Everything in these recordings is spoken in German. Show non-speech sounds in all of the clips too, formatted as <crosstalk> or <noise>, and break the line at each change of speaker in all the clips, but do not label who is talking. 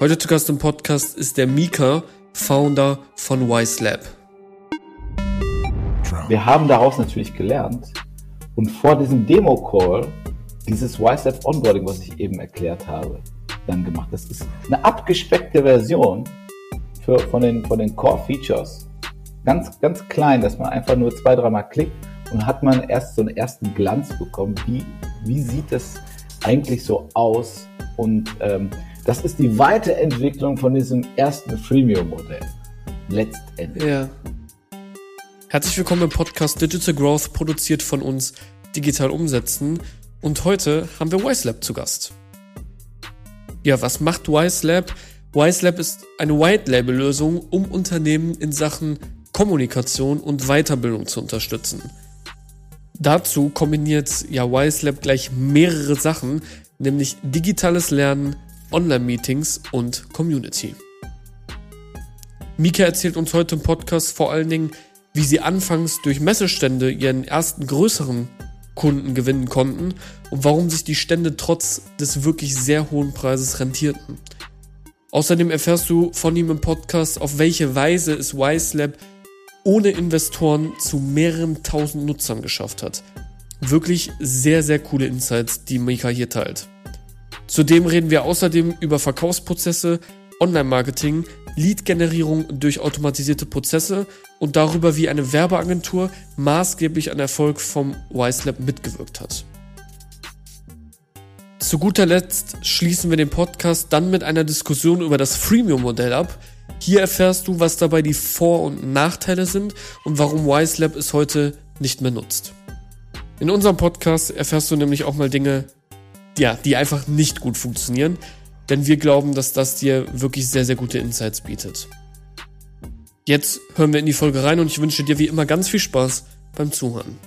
Heute zu Gast im Podcast ist der Mika, Founder von WiseLab.
Wir haben daraus natürlich gelernt und vor diesem Demo-Call dieses WiseLab Onboarding, was ich eben erklärt habe, dann gemacht. Das ist eine abgespeckte Version für, von, den, von den Core-Features. Ganz, ganz klein, dass man einfach nur zwei, dreimal klickt und hat man erst so einen ersten Glanz bekommen, wie, wie sieht das eigentlich so aus und ähm, das ist die Weiterentwicklung von diesem ersten Freemium-Modell. Letztendlich.
Ja. Herzlich willkommen im Podcast Digital Growth, produziert von uns Digital Umsetzen. Und heute haben wir WiseLab zu Gast. Ja, was macht WiseLab? WiseLab ist eine White-Label-Lösung, um Unternehmen in Sachen Kommunikation und Weiterbildung zu unterstützen. Dazu kombiniert ja WiseLab gleich mehrere Sachen, nämlich digitales Lernen, Online-Meetings und Community. Mika erzählt uns heute im Podcast vor allen Dingen, wie sie anfangs durch Messestände ihren ersten größeren Kunden gewinnen konnten und warum sich die Stände trotz des wirklich sehr hohen Preises rentierten. Außerdem erfährst du von ihm im Podcast, auf welche Weise es WiseLab ohne Investoren zu mehreren tausend Nutzern geschafft hat. Wirklich sehr, sehr coole Insights, die Mika hier teilt. Zudem reden wir außerdem über Verkaufsprozesse, Online-Marketing, Lead-Generierung durch automatisierte Prozesse und darüber, wie eine Werbeagentur maßgeblich an Erfolg vom WiseLab mitgewirkt hat. Zu guter Letzt schließen wir den Podcast dann mit einer Diskussion über das Freemium-Modell ab. Hier erfährst du, was dabei die Vor- und Nachteile sind und warum WiseLab es heute nicht mehr nutzt. In unserem Podcast erfährst du nämlich auch mal Dinge, ja, die einfach nicht gut funktionieren, denn wir glauben, dass das dir wirklich sehr, sehr gute Insights bietet. Jetzt hören wir in die Folge rein und ich wünsche dir wie immer ganz viel Spaß beim Zuhören.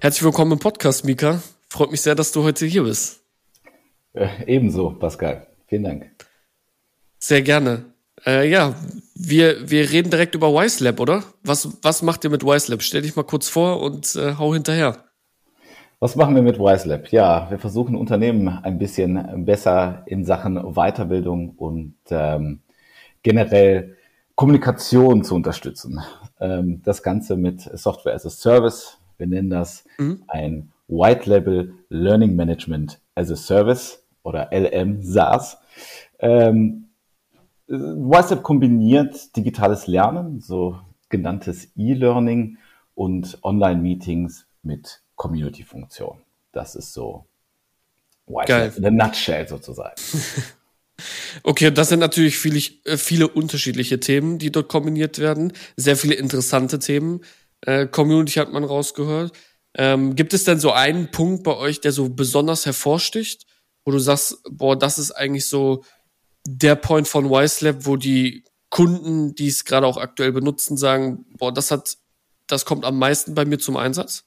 Herzlich willkommen im Podcast, Mika. Freut mich sehr, dass du heute hier bist.
Äh, ebenso, Pascal. Vielen Dank.
Sehr gerne. Äh, ja, wir, wir reden direkt über WiseLab, oder? Was, was macht ihr mit WiseLab? Stell dich mal kurz vor und äh, hau hinterher.
Was machen wir mit WiseLab? Ja, wir versuchen Unternehmen ein bisschen besser in Sachen Weiterbildung und ähm, generell Kommunikation zu unterstützen. Ähm, das Ganze mit Software as a Service. Wir nennen das mhm. ein White Level Learning Management as a Service oder LM SaaS. Ähm, WhatsApp kombiniert digitales Lernen, so genanntes E-Learning und Online-Meetings mit Community-Funktion. Das ist so WhatsApp in a nutshell sozusagen. <laughs>
Okay, das sind natürlich viele, äh, viele unterschiedliche Themen, die dort kombiniert werden. Sehr viele interessante Themen. Äh, Community hat man rausgehört. Ähm, gibt es denn so einen Punkt bei euch, der so besonders hervorsticht, wo du sagst, boah, das ist eigentlich so der Point von WiseLab, wo die Kunden, die es gerade auch aktuell benutzen, sagen, boah, das hat, das kommt am meisten bei mir zum Einsatz?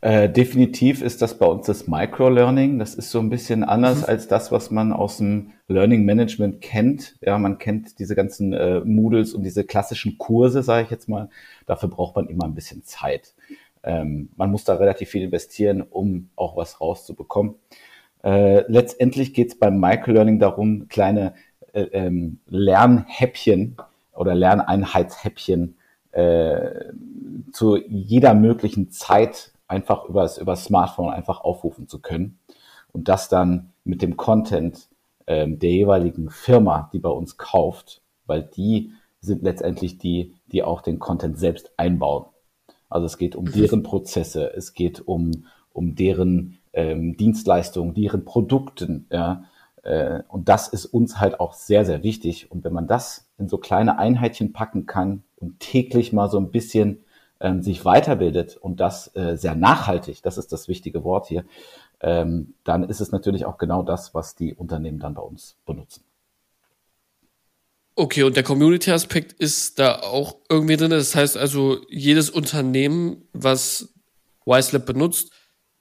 Äh, definitiv ist das bei uns das Microlearning. Das ist so ein bisschen anders mhm. als das, was man aus dem Learning Management kennt. Ja, man kennt diese ganzen äh, Moodles und diese klassischen Kurse, sage ich jetzt mal. Dafür braucht man immer ein bisschen Zeit. Ähm, man muss da relativ viel investieren, um auch was rauszubekommen. Äh, letztendlich geht es beim Microlearning darum, kleine äh, ähm, Lernhäppchen oder Lerneinheitshäppchen äh, zu jeder möglichen Zeit einfach über das Smartphone einfach aufrufen zu können und das dann mit dem Content ähm, der jeweiligen Firma, die bei uns kauft, weil die sind letztendlich die, die auch den Content selbst einbauen. Also es geht um deren Prozesse, es geht um, um deren ähm, Dienstleistungen, deren Produkten. Ja, äh, und das ist uns halt auch sehr, sehr wichtig. Und wenn man das in so kleine Einheitchen packen kann und täglich mal so ein bisschen ähm, sich weiterbildet und das äh, sehr nachhaltig, das ist das wichtige Wort hier, ähm, dann ist es natürlich auch genau das, was die Unternehmen dann bei uns benutzen.
Okay, und der Community-Aspekt ist da auch irgendwie drin. Das heißt also, jedes Unternehmen, was WiseLab benutzt,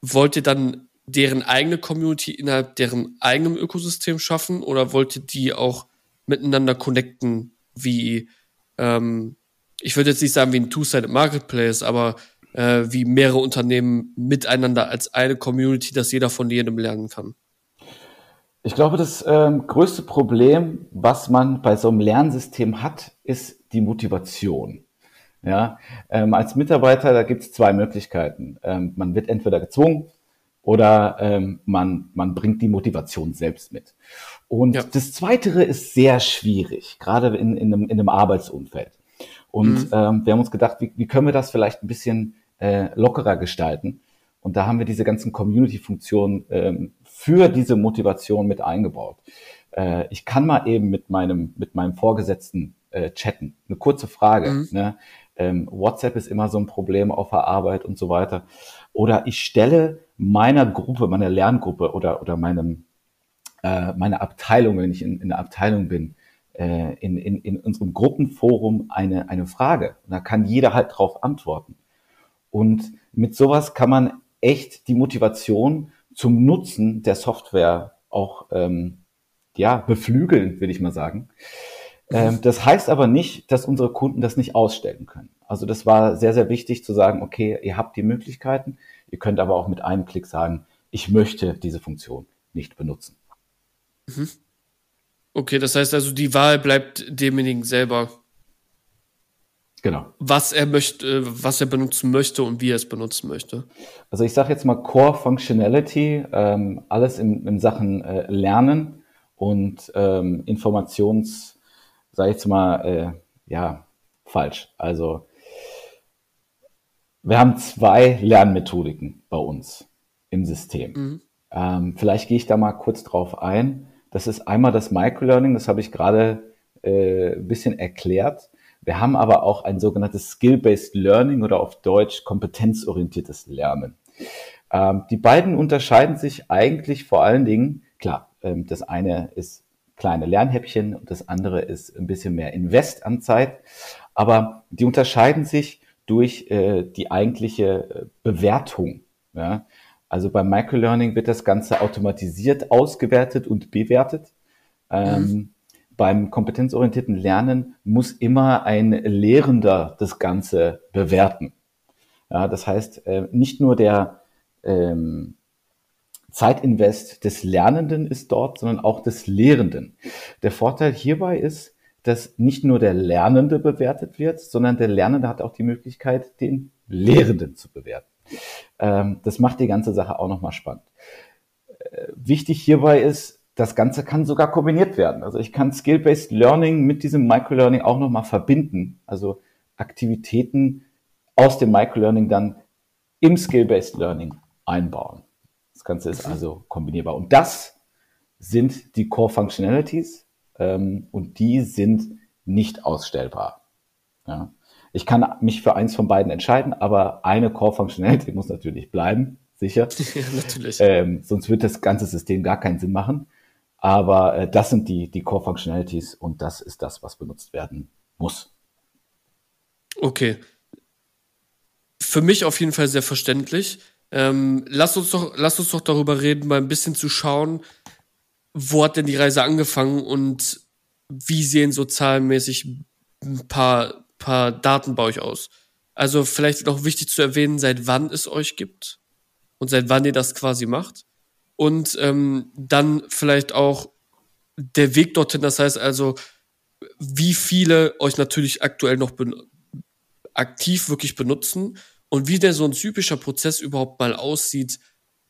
wollt ihr dann deren eigene Community innerhalb deren eigenem Ökosystem schaffen oder wollt ihr die auch miteinander connecten wie, ähm, ich würde jetzt nicht sagen wie ein Two-Sided Marketplace, aber äh, wie mehrere Unternehmen miteinander als eine Community, dass jeder von jedem lernen kann?
Ich glaube, das ähm, größte Problem, was man bei so einem Lernsystem hat, ist die Motivation. Ja, ähm, als Mitarbeiter, da gibt es zwei Möglichkeiten. Ähm, man wird entweder gezwungen oder ähm, man, man bringt die Motivation selbst mit. Und ja. das Zweite ist sehr schwierig, gerade in, in, einem, in einem Arbeitsumfeld. Und mhm. ähm, wir haben uns gedacht, wie, wie können wir das vielleicht ein bisschen äh, lockerer gestalten? Und da haben wir diese ganzen Community-Funktionen ähm, für diese Motivation mit eingebaut. Äh, ich kann mal eben mit meinem, mit meinem Vorgesetzten äh, chatten. Eine kurze Frage. Mhm. Ne? Ähm, WhatsApp ist immer so ein Problem auf der Arbeit und so weiter. Oder ich stelle meiner Gruppe, meiner Lerngruppe oder, oder meinem, äh, meiner Abteilung, wenn ich in, in der Abteilung bin, äh, in, in, in unserem Gruppenforum eine, eine Frage. Und da kann jeder halt drauf antworten. Und mit sowas kann man echt die Motivation zum Nutzen der Software auch ähm, ja, beflügeln, will ich mal sagen. Ähm, das heißt aber nicht, dass unsere Kunden das nicht ausstellen können. Also das war sehr, sehr wichtig zu sagen, okay, ihr habt die Möglichkeiten, ihr könnt aber auch mit einem Klick sagen, ich möchte diese Funktion nicht benutzen.
Mhm. Okay, das heißt also, die Wahl bleibt demjenigen selber.
Genau.
Was er möchte, was er benutzen möchte und wie er es benutzen möchte.
Also ich sage jetzt mal Core Functionality, ähm, alles in, in Sachen äh, Lernen und ähm, Informations sage ich jetzt mal, äh, ja, falsch. Also wir haben zwei Lernmethodiken bei uns im System. Mhm. Ähm, vielleicht gehe ich da mal kurz drauf ein. Das ist einmal das Microlearning, das habe ich gerade äh, ein bisschen erklärt. Wir haben aber auch ein sogenanntes Skill-Based Learning oder auf Deutsch kompetenzorientiertes Lernen. Ähm, die beiden unterscheiden sich eigentlich vor allen Dingen, klar, ähm, das eine ist kleine Lernhäppchen und das andere ist ein bisschen mehr Invest an Zeit. Aber die unterscheiden sich durch äh, die eigentliche äh, Bewertung. Ja? Also beim Microlearning wird das Ganze automatisiert ausgewertet und bewertet. Ähm, mhm. Beim kompetenzorientierten Lernen muss immer ein Lehrender das Ganze bewerten. Ja, das heißt, äh, nicht nur der ähm, Zeitinvest des Lernenden ist dort, sondern auch des Lehrenden. Der Vorteil hierbei ist, dass nicht nur der Lernende bewertet wird, sondern der Lernende hat auch die Möglichkeit, den Lehrenden zu bewerten. Ähm, das macht die ganze Sache auch nochmal spannend. Äh, wichtig hierbei ist, das Ganze kann sogar kombiniert werden. Also ich kann Skill-Based Learning mit diesem Microlearning auch nochmal verbinden. Also Aktivitäten aus dem Microlearning dann im Skill-Based Learning einbauen. Das Ganze ist also kombinierbar. Und das sind die Core Functionalities ähm, und die sind nicht ausstellbar. Ja. Ich kann mich für eins von beiden entscheiden, aber eine Core Functionality muss natürlich bleiben, sicher.
Ja, <laughs> natürlich.
Ähm, sonst wird das ganze System gar keinen Sinn machen. Aber äh, das sind die, die Core Functionalities und das ist das, was benutzt werden muss.
Okay. Für mich auf jeden Fall sehr verständlich. Ähm, lass, uns doch, lass uns doch darüber reden, mal ein bisschen zu schauen, wo hat denn die Reise angefangen und wie sehen so zahlenmäßig ein paar, paar Daten bei euch aus? Also vielleicht noch wichtig zu erwähnen, seit wann es euch gibt und seit wann ihr das quasi macht. Und ähm, dann vielleicht auch der Weg dorthin, das heißt also, wie viele euch natürlich aktuell noch aktiv wirklich benutzen und wie der so ein typischer Prozess überhaupt mal aussieht,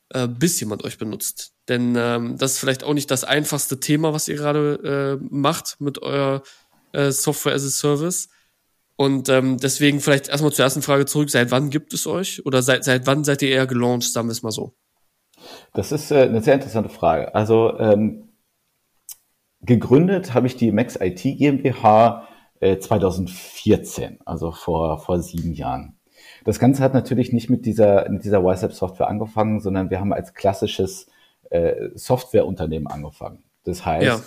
äh, bis jemand euch benutzt. Denn ähm, das ist vielleicht auch nicht das einfachste Thema, was ihr gerade äh, macht mit eurer äh, Software as a Service. Und ähm, deswegen vielleicht erstmal zur ersten Frage zurück. Seit wann gibt es euch? Oder seit, seit wann seid ihr eher gelauncht, sagen wir es mal so?
Das ist äh, eine sehr interessante Frage. Also ähm, gegründet habe ich die Max IT GmbH äh, 2014, also vor, vor sieben Jahren. Das Ganze hat natürlich nicht mit dieser, mit dieser YSAP-Software angefangen, sondern wir haben als klassisches äh, Softwareunternehmen angefangen. Das heißt, ja.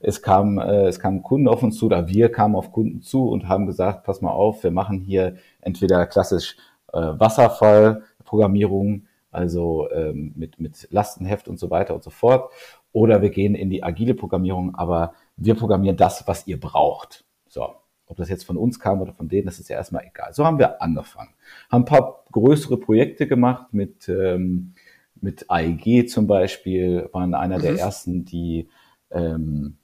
es kam, äh, es kamen Kunden auf uns zu, oder wir kamen auf Kunden zu und haben gesagt, pass mal auf, wir machen hier entweder klassisch äh, Wasserfallprogrammierung, also ähm, mit, mit Lastenheft und so weiter und so fort, oder wir gehen in die agile Programmierung, aber wir programmieren das, was ihr braucht. So. Ob das jetzt von uns kam oder von denen, das ist ja erstmal egal. So haben wir angefangen. Haben ein paar größere Projekte gemacht mit, ähm, mit AEG zum Beispiel, waren einer mhm. der ersten, die ähm,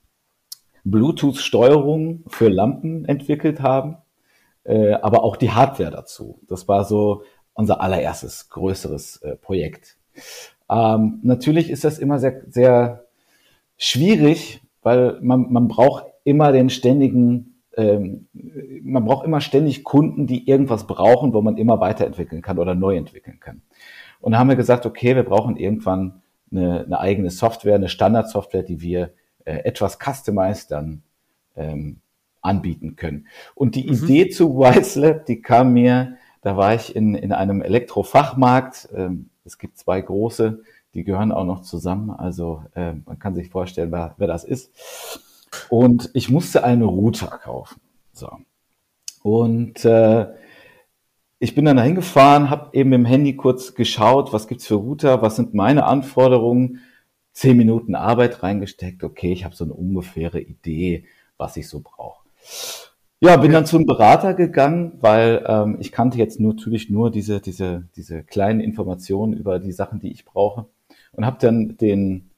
Bluetooth-Steuerung für Lampen entwickelt haben, äh, aber auch die Hardware dazu. Das war so unser allererstes größeres äh, Projekt. Ähm, natürlich ist das immer sehr, sehr schwierig, weil man, man braucht immer den ständigen ähm, man braucht immer ständig Kunden, die irgendwas brauchen, wo man immer weiterentwickeln kann oder neu entwickeln kann. Und da haben wir gesagt, okay, wir brauchen irgendwann eine, eine eigene Software, eine Standardsoftware, die wir äh, etwas customized dann ähm, anbieten können. Und die mhm. Idee zu WiseLab, die kam mir, da war ich in, in einem Elektrofachmarkt. Ähm, es gibt zwei große, die gehören auch noch zusammen. Also äh, man kann sich vorstellen, wer, wer das ist. Und ich musste einen Router kaufen. So. Und äh, ich bin dann dahin gefahren, habe eben im Handy kurz geschaut, was gibt's für Router, was sind meine Anforderungen, zehn Minuten Arbeit reingesteckt, okay, ich habe so eine ungefähre Idee, was ich so brauche. Ja, bin dann zum Berater gegangen, weil ähm, ich kannte jetzt nur, natürlich nur diese, diese, diese kleinen Informationen über die Sachen, die ich brauche. Und habe dann den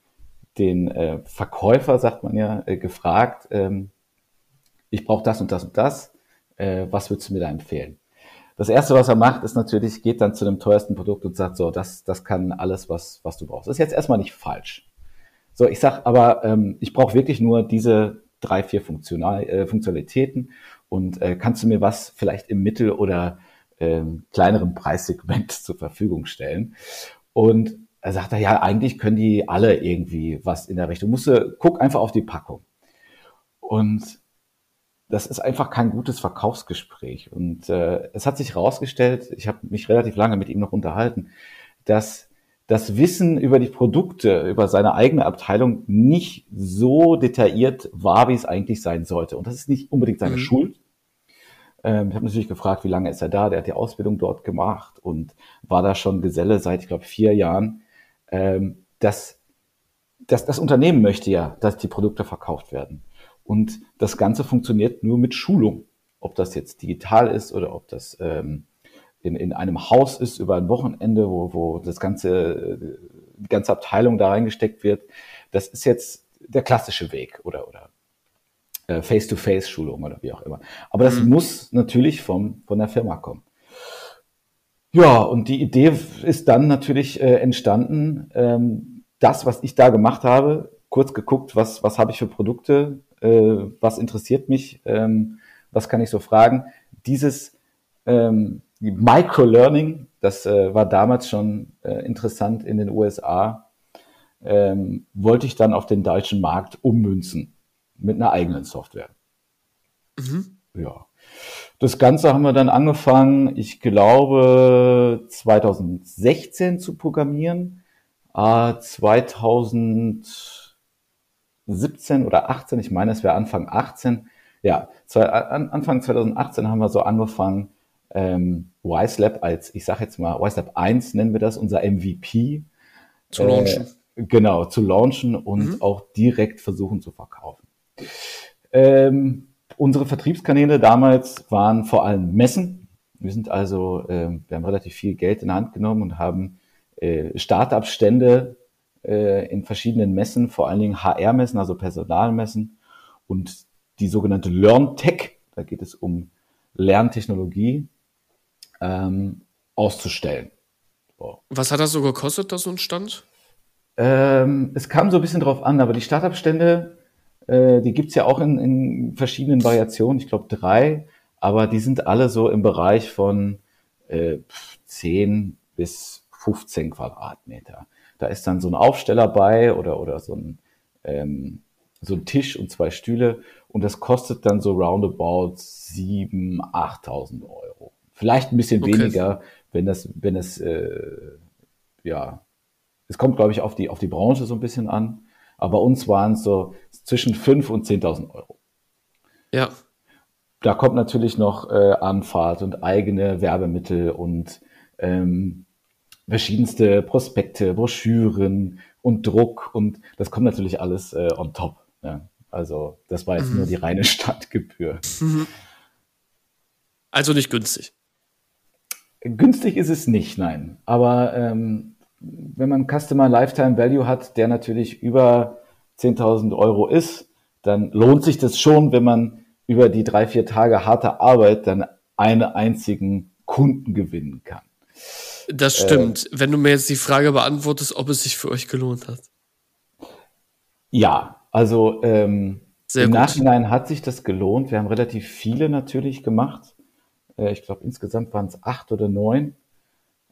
den äh, Verkäufer, sagt man ja, äh, gefragt, ähm, ich brauche das und das und das, äh, was würdest du mir da empfehlen? Das erste, was er macht, ist natürlich, geht dann zu dem teuersten Produkt und sagt so, das, das kann alles, was, was du brauchst. Das ist jetzt erstmal nicht falsch. So, ich sag aber, ähm, ich brauche wirklich nur diese drei, vier Funktional, äh, Funktionalitäten und äh, kannst du mir was vielleicht im Mittel- oder ähm, kleineren Preissegment <laughs> zur Verfügung stellen? Und er sagt er, ja, eigentlich können die alle irgendwie was in der Richtung. Musste, guck einfach auf die Packung. Und das ist einfach kein gutes Verkaufsgespräch. Und äh, es hat sich herausgestellt, ich habe mich relativ lange mit ihm noch unterhalten, dass das Wissen über die Produkte, über seine eigene Abteilung nicht so detailliert war, wie es eigentlich sein sollte. Und das ist nicht unbedingt seine mhm. Schuld. Ähm, ich habe natürlich gefragt, wie lange ist er da? Der hat die Ausbildung dort gemacht und war da schon Geselle seit, ich glaube, vier Jahren ähm, dass, dass das Unternehmen möchte ja, dass die Produkte verkauft werden. Und das Ganze funktioniert nur mit Schulung. Ob das jetzt digital ist oder ob das ähm, in, in einem Haus ist über ein Wochenende, wo, wo das ganze, die ganze Abteilung da reingesteckt wird. Das ist jetzt der klassische Weg oder, oder äh, Face-to-Face-Schulung oder wie auch immer. Aber das mhm. muss natürlich vom, von der Firma kommen. Ja, und die Idee ist dann natürlich äh, entstanden, ähm, das, was ich da gemacht habe, kurz geguckt, was, was habe ich für Produkte, äh, was interessiert mich, ähm, was kann ich so fragen. Dieses ähm, Microlearning, das äh, war damals schon äh, interessant in den USA, ähm, wollte ich dann auf den deutschen Markt ummünzen mit einer eigenen Software. Mhm. Ja. Das Ganze haben wir dann angefangen, ich glaube, 2016 zu programmieren. Äh, 2017 oder 18, ich meine, es wäre Anfang 18. Ja, zwei, an, Anfang 2018 haben wir so angefangen, ähm, WiseLab als, ich sage jetzt mal, WiseLab 1 nennen wir das, unser MVP. Zu launchen. Äh, genau, zu launchen und mhm. auch direkt versuchen zu verkaufen. Ähm, Unsere Vertriebskanäle damals waren vor allem Messen. Wir sind also, äh, wir haben relativ viel Geld in der Hand genommen und haben äh, Startup-Stände äh, in verschiedenen Messen, vor allen Dingen HR-Messen, also Personalmessen und die sogenannte LearnTech, da geht es um Lerntechnologie, ähm, auszustellen.
So. Was hat das so gekostet, das so ein Stand?
Ähm, es kam so ein bisschen drauf an, aber die Startup-Stände äh, die gibt's ja auch in, in verschiedenen Variationen, ich glaube drei, aber die sind alle so im Bereich von äh, 10 bis 15 Quadratmeter. Da ist dann so ein Aufsteller bei oder, oder so ein, ähm, so ein Tisch und zwei Stühle und das kostet dann so roundabout 7.000, 8.000 Euro. Vielleicht ein bisschen okay. weniger, wenn das, wenn es, äh, ja, es kommt, glaube ich, auf die, auf die Branche so ein bisschen an. Aber bei uns waren es so zwischen 5 und 10.000 Euro.
Ja.
Da kommt natürlich noch äh, Anfahrt und eigene Werbemittel und ähm, verschiedenste Prospekte, Broschüren und Druck und das kommt natürlich alles äh, on top. Ja. Also das war jetzt mhm. nur die reine <laughs> Stadtgebühr. Mhm.
Also nicht günstig.
Günstig ist es nicht, nein. Aber ähm, wenn man Customer Lifetime Value hat, der natürlich über 10.000 Euro ist, dann lohnt sich das schon, wenn man über die drei, vier Tage harte Arbeit dann einen einzigen Kunden gewinnen kann.
Das stimmt. Äh, wenn du mir jetzt die Frage beantwortest, ob es sich für euch gelohnt hat.
Ja, also ähm, im gut. Nachhinein hat sich das gelohnt. Wir haben relativ viele natürlich gemacht. Äh, ich glaube, insgesamt waren es acht oder neun.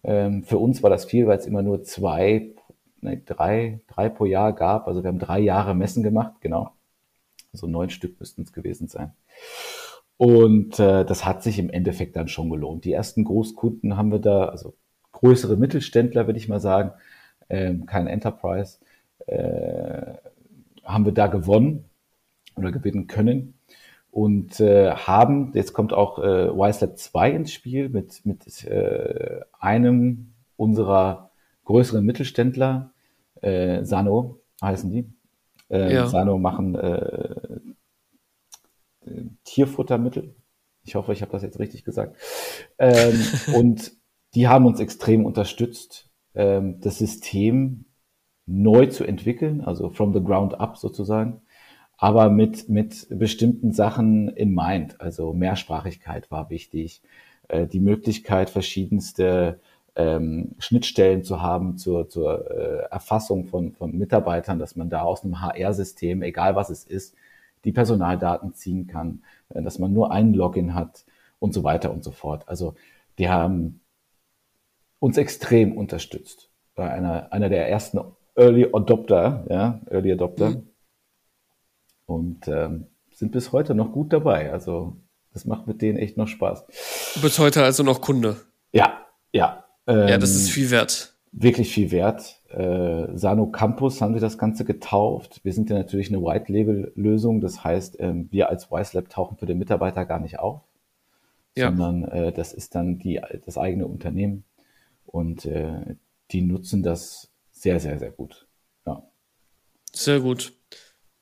Ähm, für uns war das viel, weil es immer nur zwei, nee, drei, drei pro Jahr gab. Also wir haben drei Jahre Messen gemacht, genau. Also neun Stück müssten es gewesen sein. Und äh, das hat sich im Endeffekt dann schon gelohnt. Die ersten Großkunden haben wir da, also größere Mittelständler, würde ich mal sagen, ähm, kein Enterprise, äh, haben wir da gewonnen oder gewinnen können und äh, haben, jetzt kommt auch äh, YSLab 2 ins Spiel mit, mit äh, einem unserer größeren Mittelständler, äh, Sano heißen die. Äh, ja. Sano machen äh, Tierfuttermittel. Ich hoffe, ich habe das jetzt richtig gesagt. Ähm, <laughs> und die haben uns extrem unterstützt, ähm, das System neu zu entwickeln, also from the ground up sozusagen aber mit, mit bestimmten Sachen in mind. Also Mehrsprachigkeit war wichtig, äh, die Möglichkeit, verschiedenste ähm, Schnittstellen zu haben zur, zur äh, Erfassung von, von Mitarbeitern, dass man da aus einem HR-System, egal was es ist, die Personaldaten ziehen kann, äh, dass man nur einen Login hat und so weiter und so fort. Also die haben uns extrem unterstützt. War einer, einer der ersten Early Adopter, ja, Early Adopter. Mhm und ähm, sind bis heute noch gut dabei. Also das macht mit denen echt noch Spaß.
Bis heute also noch Kunde.
Ja, ja.
Ähm, ja, das ist viel wert.
Wirklich viel wert. Äh, Sano Campus haben wir das Ganze getauft. Wir sind ja natürlich eine White-Label-Lösung. Das heißt, ähm, wir als WiseLab tauchen für den Mitarbeiter gar nicht auf, ja. sondern äh, das ist dann die, das eigene Unternehmen. Und äh, die nutzen das sehr, sehr, sehr gut. Ja.
Sehr gut.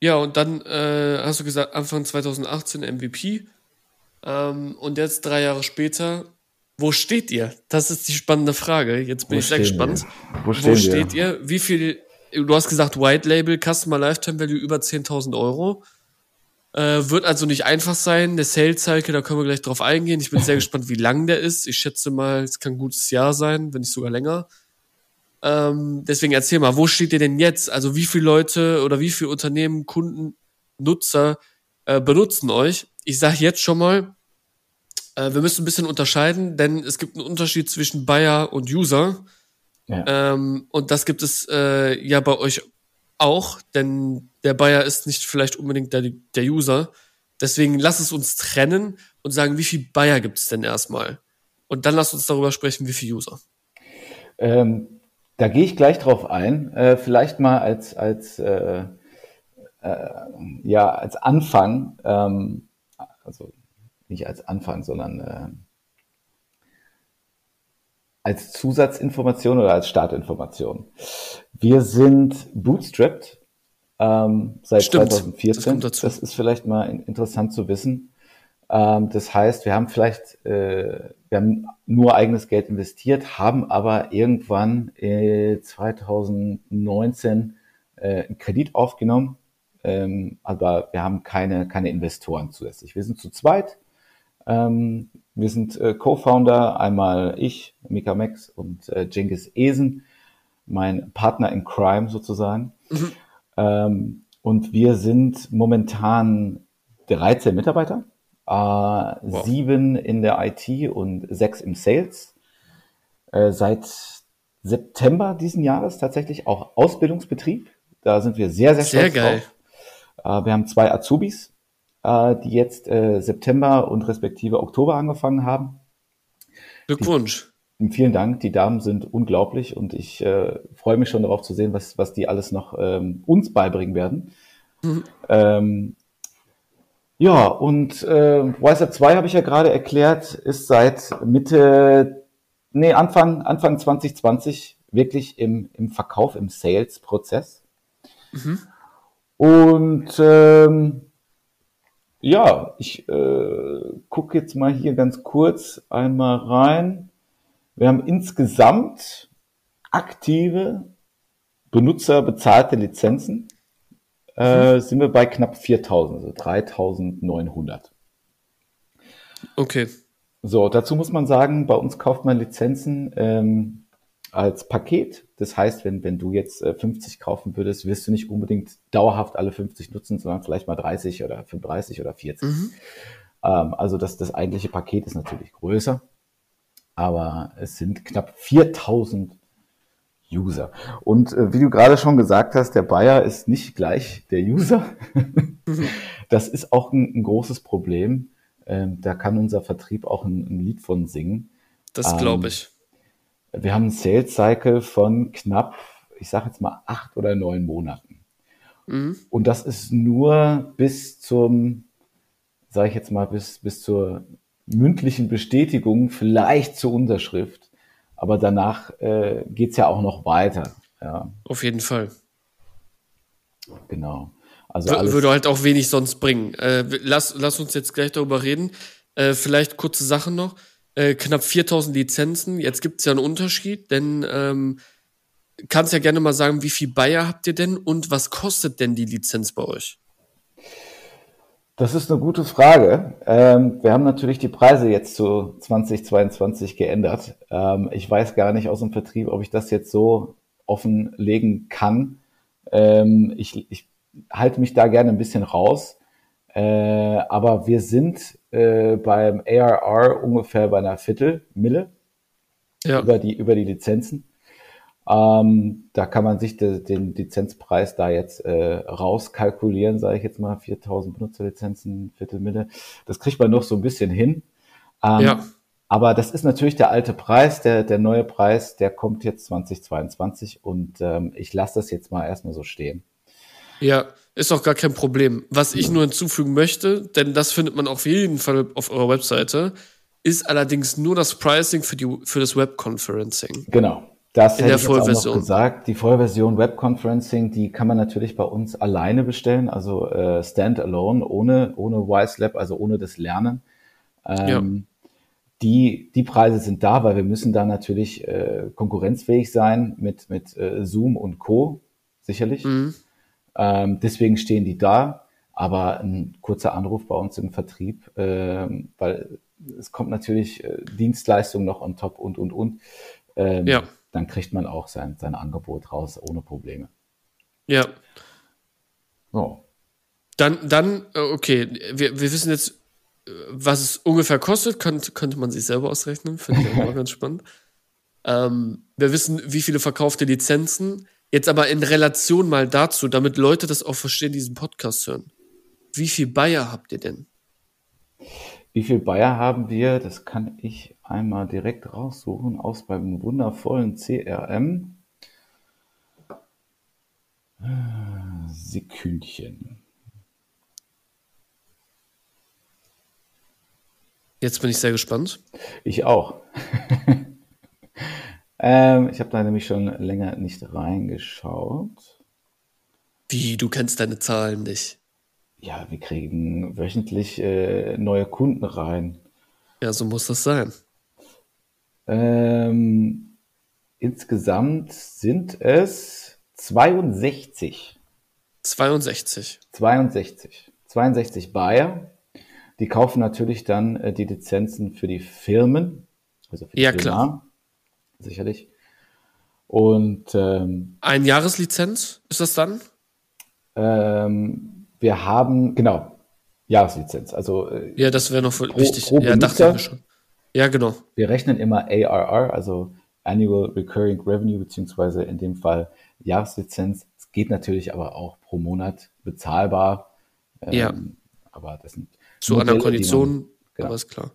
Ja, und dann äh, hast du gesagt, Anfang 2018 MVP. Ähm, und jetzt drei Jahre später, wo steht ihr? Das ist die spannende Frage. Jetzt bin wo ich sehr gespannt. Wo, wo steht ihr? Wie viel, du hast gesagt, White Label, Customer Lifetime Value über 10.000 Euro. Äh, wird also nicht einfach sein. Der Sales Cycle, da können wir gleich drauf eingehen. Ich bin sehr <laughs> gespannt, wie lang der ist. Ich schätze mal, es kann ein gutes Jahr sein, wenn nicht sogar länger. Ähm, deswegen erzähl mal, wo steht ihr denn jetzt? Also wie viele Leute oder wie viele Unternehmen, Kunden, Nutzer äh, benutzen euch? Ich sage jetzt schon mal, äh, wir müssen ein bisschen unterscheiden, denn es gibt einen Unterschied zwischen Buyer und User. Ja. Ähm, und das gibt es äh, ja bei euch auch, denn der Buyer ist nicht vielleicht unbedingt der, der User. Deswegen lass es uns trennen und sagen, wie viel Buyer gibt es denn erstmal? Und dann lass uns darüber sprechen, wie viel User.
Ähm, da gehe ich gleich drauf ein. Äh, vielleicht mal als, als, äh, äh, ja, als Anfang, ähm, also nicht als Anfang, sondern äh, als Zusatzinformation oder als Startinformation. Wir sind bootstrapped ähm, seit Stimmt, 2014. Das, das, ist vielleicht mal interessant zu wissen. Ähm, das heißt, wir haben vielleicht, äh, wir haben nur eigenes Geld investiert, haben aber irgendwann äh, 2019 äh, einen Kredit aufgenommen, ähm, aber wir haben keine, keine Investoren zusätzlich. Wir sind zu zweit. Ähm, wir sind äh, Co-Founder, einmal ich, Mika Max und äh, Cengiz Esen, mein Partner in Crime sozusagen. Mhm. Ähm, und wir sind momentan 13 Mitarbeiter äh, wow. sieben in der IT und sechs im Sales. Äh, seit September diesen Jahres tatsächlich auch Ausbildungsbetrieb. Da sind wir sehr, sehr,
sehr geil.
drauf. Äh, wir haben zwei Azubis, äh, die jetzt äh, September und respektive Oktober angefangen haben.
Glückwunsch.
Die, vielen Dank. Die Damen sind unglaublich und ich äh, freue mich schon darauf zu sehen, was, was die alles noch ähm, uns beibringen werden. Mhm. Ähm, ja, und äh, WhatsApp 2 habe ich ja gerade erklärt, ist seit Mitte, nee, Anfang, Anfang 2020 wirklich im, im Verkauf, im Sales-Prozess. Mhm. Und ähm, Ja, ich äh, gucke jetzt mal hier ganz kurz einmal rein. Wir haben insgesamt aktive benutzerbezahlte Lizenzen. Äh, mhm. sind wir bei knapp 4000, also 3900.
Okay.
So, dazu muss man sagen, bei uns kauft man Lizenzen ähm, als Paket. Das heißt, wenn, wenn du jetzt äh, 50 kaufen würdest, wirst du nicht unbedingt dauerhaft alle 50 nutzen, sondern vielleicht mal 30 oder 35 oder 40. Mhm. Ähm, also das, das eigentliche Paket ist natürlich größer, aber es sind knapp 4000 User. Und äh, wie du gerade schon gesagt hast, der Buyer ist nicht gleich der User. <laughs> das ist auch ein, ein großes Problem. Ähm, da kann unser Vertrieb auch ein, ein Lied von singen.
Das glaube ähm, ich.
Wir haben einen Sales Cycle von knapp, ich sage jetzt mal acht oder neun Monaten. Mhm. Und das ist nur bis zum, sage ich jetzt mal, bis, bis zur mündlichen Bestätigung, vielleicht zur Unterschrift. Aber danach äh, geht ja auch noch weiter. Ja.
Auf jeden Fall.
Genau.
Also alles würde halt auch wenig sonst bringen. Äh, lass, lass uns jetzt gleich darüber reden. Äh, vielleicht kurze Sachen noch. Äh, knapp 4000 Lizenzen. Jetzt gibt es ja einen Unterschied, denn ähm, kannst ja gerne mal sagen, wie viel Bayer habt ihr denn und was kostet denn die Lizenz bei euch?
Das ist eine gute Frage. Ähm, wir haben natürlich die Preise jetzt zu 2022 geändert. Ähm, ich weiß gar nicht aus dem Vertrieb, ob ich das jetzt so offenlegen kann. Ähm, ich, ich halte mich da gerne ein bisschen raus. Äh, aber wir sind äh, beim ARR ungefähr bei einer Viertelmille ja. über, die, über die Lizenzen. Ähm, da kann man sich de, den Lizenzpreis da jetzt äh, rauskalkulieren, sage ich jetzt mal, 4000 Benutzerlizenzen, Viertelmille. Das kriegt man noch so ein bisschen hin. Ähm, ja. Aber das ist natürlich der alte Preis, der, der neue Preis, der kommt jetzt 2022 und ähm, ich lasse das jetzt mal erstmal so stehen.
Ja, ist auch gar kein Problem. Was ich nur hinzufügen möchte, denn das findet man auf jeden Fall auf eurer Webseite, ist allerdings nur das Pricing für, die, für das Webconferencing.
Genau. Das in hätte ich jetzt auch noch gesagt. Die Vollversion Webconferencing, die kann man natürlich bei uns alleine bestellen, also äh, standalone, ohne, ohne WiseLab, also ohne das Lernen. Ähm, ja. die, die Preise sind da, weil wir müssen da natürlich äh, konkurrenzfähig sein mit, mit äh, Zoom und Co. Sicherlich. Mhm. Ähm, deswegen stehen die da. Aber ein kurzer Anruf bei uns im Vertrieb, ähm, weil es kommt natürlich äh, Dienstleistung noch on top und, und, und. Ähm, ja. Dann kriegt man auch sein, sein Angebot raus ohne Probleme.
Ja. So. Dann, dann, äh, okay, wir, wir wissen jetzt, äh, was es ungefähr kostet, könnte, könnte man sich selber ausrechnen, finde ich auch <laughs> ganz spannend. Ähm, wir wissen, wie viele verkaufte Lizenzen. Jetzt aber in Relation mal dazu, damit Leute das auch verstehen, diesen Podcast hören. Wie viel Bayer habt ihr denn?
Wie viel Bayer haben wir? Das kann ich einmal direkt raussuchen aus beim wundervollen CRM. Sekündchen.
Jetzt bin ich sehr gespannt.
Ich auch. <laughs> Ähm, ich habe da nämlich schon länger nicht reingeschaut.
Wie, du kennst deine Zahlen nicht?
Ja, wir kriegen wöchentlich äh, neue Kunden rein.
Ja, so muss das sein.
Ähm, insgesamt sind es 62.
62.
62. 62 Buyer. Die kaufen natürlich dann äh, die Lizenzen für die Firmen.
Also für die ja, Firma. klar
sicherlich. Und ähm,
ein Jahreslizenz ist das dann?
Ähm, wir haben genau Jahreslizenz. Also
äh, ja, das wäre noch pro, wichtig. Pro ja, dachte ich schon. Ja, genau.
Wir rechnen immer ARR, also Annual Recurring Revenue beziehungsweise in dem Fall Jahreslizenz. Es geht natürlich aber auch pro Monat bezahlbar.
Ähm, ja.
Aber das sind
zu anderen Konditionen. Genau. Aber ist klar.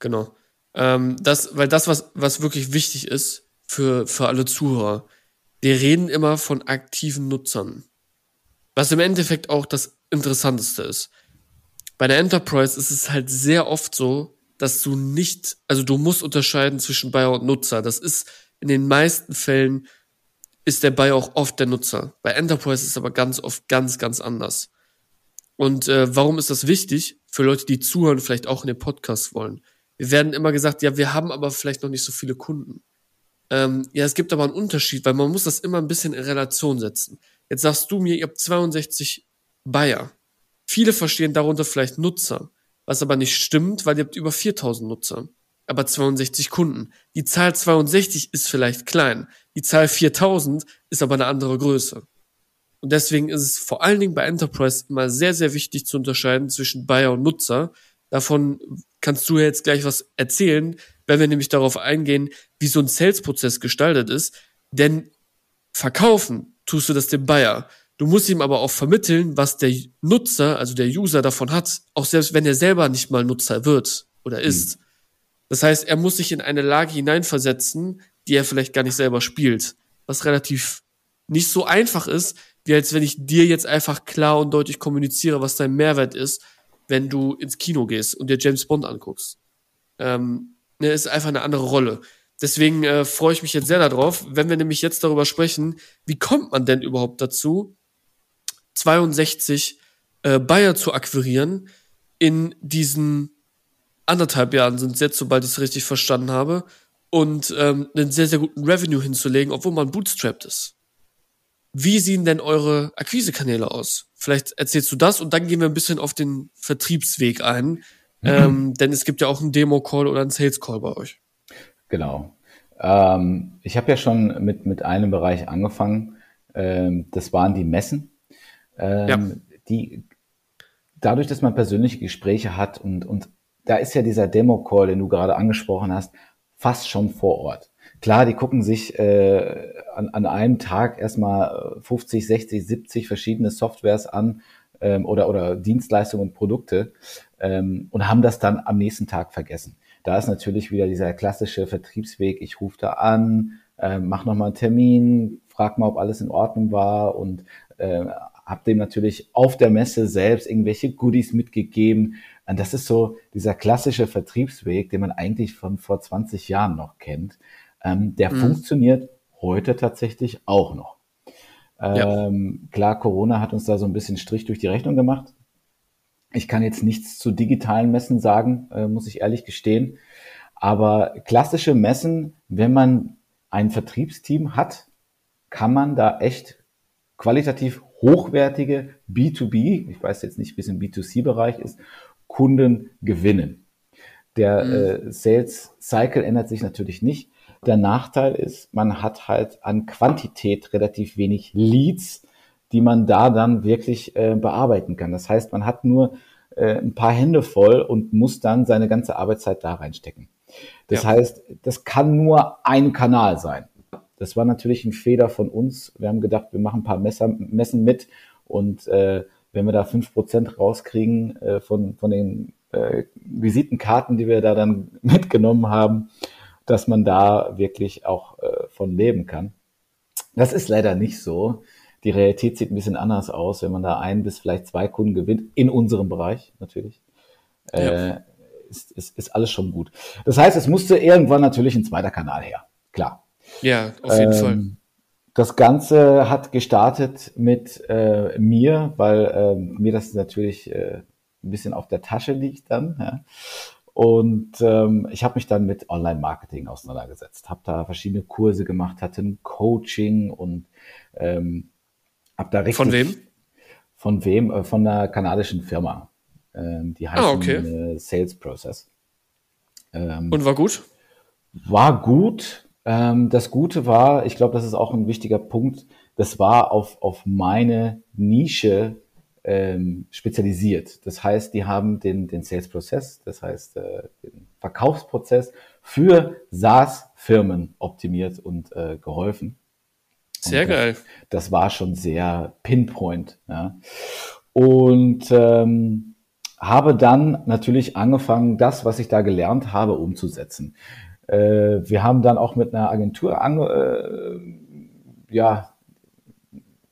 Genau. Ähm, das, weil das, was, was wirklich wichtig ist für, für alle Zuhörer, wir reden immer von aktiven Nutzern. Was im Endeffekt auch das Interessanteste ist. Bei der Enterprise ist es halt sehr oft so, dass du nicht, also du musst unterscheiden zwischen Buyer und Nutzer. Das ist in den meisten Fällen ist der Buyer auch oft der Nutzer. Bei Enterprise ist es aber ganz oft ganz, ganz anders. Und äh, warum ist das wichtig? Für Leute, die zuhören, vielleicht auch in den Podcast wollen. Wir werden immer gesagt, ja, wir haben aber vielleicht noch nicht so viele Kunden. Ähm, ja, es gibt aber einen Unterschied, weil man muss das immer ein bisschen in Relation setzen. Jetzt sagst du mir, ihr habt 62 Buyer. Viele verstehen darunter vielleicht Nutzer, was aber nicht stimmt, weil ihr habt über 4000 Nutzer, aber 62 Kunden. Die Zahl 62 ist vielleicht klein, die Zahl 4000 ist aber eine andere Größe. Und deswegen ist es vor allen Dingen bei Enterprise immer sehr, sehr wichtig zu unterscheiden zwischen Buyer und Nutzer. Davon kannst du jetzt gleich was erzählen, wenn wir nämlich darauf eingehen, wie so ein Sales-Prozess gestaltet ist. Denn verkaufen tust du das dem Buyer. Du musst ihm aber auch vermitteln, was der Nutzer, also der User davon hat, auch selbst wenn er selber nicht mal Nutzer wird oder ist. Mhm. Das heißt, er muss sich in eine Lage hineinversetzen, die er vielleicht gar nicht selber spielt, was relativ nicht so einfach ist, wie als wenn ich dir jetzt einfach klar und deutlich kommuniziere, was dein Mehrwert ist, wenn du ins Kino gehst und dir James Bond anguckst. Ähm, ne, ist einfach eine andere Rolle. Deswegen äh, freue ich mich jetzt sehr darauf, wenn wir nämlich jetzt darüber sprechen, wie kommt man denn überhaupt dazu, 62 äh, Buyer zu akquirieren in diesen anderthalb Jahren sind es jetzt, sobald ich es richtig verstanden habe, und ähm, einen sehr, sehr guten Revenue hinzulegen, obwohl man bootstrapped ist. Wie sehen denn eure Akquisekanäle aus? Vielleicht erzählst du das und dann gehen wir ein bisschen auf den Vertriebsweg ein. Mhm. Ähm, denn es gibt ja auch einen Demo-Call oder einen Sales-Call bei euch.
Genau. Ähm, ich habe ja schon mit, mit einem Bereich angefangen. Ähm, das waren die Messen. Ähm, ja. Die, dadurch, dass man persönliche Gespräche hat und, und da ist ja dieser Demo-Call, den du gerade angesprochen hast, fast schon vor Ort. Klar, die gucken sich äh, an, an einem Tag erstmal 50, 60, 70 verschiedene Softwares an ähm, oder, oder Dienstleistungen und Produkte ähm, und haben das dann am nächsten Tag vergessen. Da ist natürlich wieder dieser klassische Vertriebsweg, ich rufe da an, äh, mach nochmal einen Termin, frag mal, ob alles in Ordnung war und äh, habe dem natürlich auf der Messe selbst irgendwelche Goodies mitgegeben. Und das ist so dieser klassische Vertriebsweg, den man eigentlich von vor 20 Jahren noch kennt. Ähm, der mhm. funktioniert heute tatsächlich auch noch. Ähm, ja. Klar, Corona hat uns da so ein bisschen Strich durch die Rechnung gemacht. Ich kann jetzt nichts zu digitalen Messen sagen, äh, muss ich ehrlich gestehen. Aber klassische Messen, wenn man ein Vertriebsteam hat, kann man da echt qualitativ hochwertige B2B, ich weiß jetzt nicht, wie es im B2C-Bereich ist, Kunden gewinnen. Der mhm. äh, Sales Cycle ändert sich natürlich nicht. Der Nachteil ist, man hat halt an Quantität relativ wenig Leads, die man da dann wirklich äh, bearbeiten kann. Das heißt, man hat nur äh, ein paar Hände voll und muss dann seine ganze Arbeitszeit da reinstecken. Das ja. heißt, das kann nur ein Kanal sein. Das war natürlich ein Fehler von uns. Wir haben gedacht, wir machen ein paar Messer, Messen mit und äh, wenn wir da fünf Prozent rauskriegen äh, von, von den äh, Visitenkarten, die wir da dann <laughs> mitgenommen haben, dass man da wirklich auch äh, von leben kann. Das ist leider nicht so. Die Realität sieht ein bisschen anders aus, wenn man da ein bis vielleicht zwei Kunden gewinnt, in unserem Bereich natürlich. Ja. Äh, ist, ist, ist alles schon gut. Das heißt, es musste irgendwann natürlich ein zweiter Kanal her. Klar.
Ja, auf jeden ähm, Fall.
Das Ganze hat gestartet mit äh, mir, weil äh, mir das natürlich äh, ein bisschen auf der Tasche liegt dann. Ja. Und ähm, ich habe mich dann mit Online-Marketing auseinandergesetzt, habe da verschiedene Kurse gemacht, hatte ein Coaching und ähm, habe da richtig...
Von wem?
Von wem? Äh, von einer kanadischen Firma. Ähm, die heißt ah, okay. äh, Sales Process.
Ähm, und war gut?
War gut. Ähm, das Gute war, ich glaube, das ist auch ein wichtiger Punkt, das war auf, auf meine Nische ähm, spezialisiert. Das heißt, die haben den, den Sales-Prozess, das heißt äh, den Verkaufsprozess für SaaS-Firmen optimiert und äh, geholfen.
Sehr
und,
geil.
Das war schon sehr Pinpoint. Ja. Und ähm, habe dann natürlich angefangen, das, was ich da gelernt habe, umzusetzen. Äh, wir haben dann auch mit einer Agentur an, äh, ja,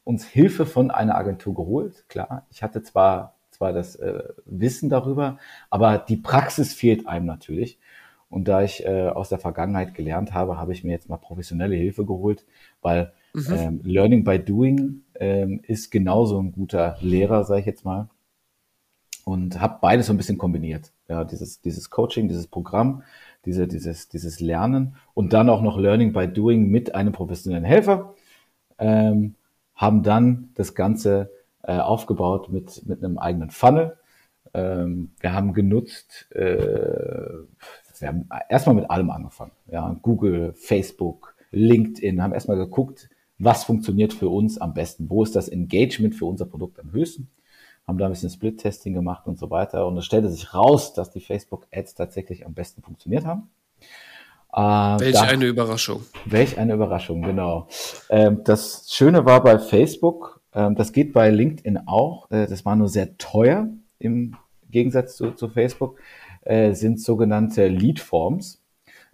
uns Hilfe von einer Agentur geholt. Klar, ich hatte zwar zwar das äh, Wissen darüber, aber die Praxis fehlt einem natürlich. Und da ich äh, aus der Vergangenheit gelernt habe, habe ich mir jetzt mal professionelle Hilfe geholt, weil mhm. ähm, Learning by Doing ähm, ist genauso ein guter Lehrer, sage ich jetzt mal. und habe beides so ein bisschen kombiniert. Ja, dieses, dieses Coaching, dieses Programm, diese, dieses, dieses Lernen und dann auch noch Learning by Doing mit einem professionellen Helfer. Ähm, haben dann das Ganze äh, aufgebaut mit, mit einem eigenen Funnel. Ähm, wir haben genutzt, äh, wir haben erstmal mit allem angefangen. Ja, Google, Facebook, LinkedIn, haben erstmal geguckt, was funktioniert für uns am besten, wo ist das Engagement für unser Produkt am höchsten haben da ein bisschen Split-Testing gemacht und so weiter. Und es stellte sich raus, dass die Facebook-Ads tatsächlich am besten funktioniert haben.
Äh, welch da, eine Überraschung.
Welch eine Überraschung, genau. Ähm, das Schöne war bei Facebook, ähm, das geht bei LinkedIn auch, äh, das war nur sehr teuer im Gegensatz zu, zu Facebook, äh, sind sogenannte Lead-Forms.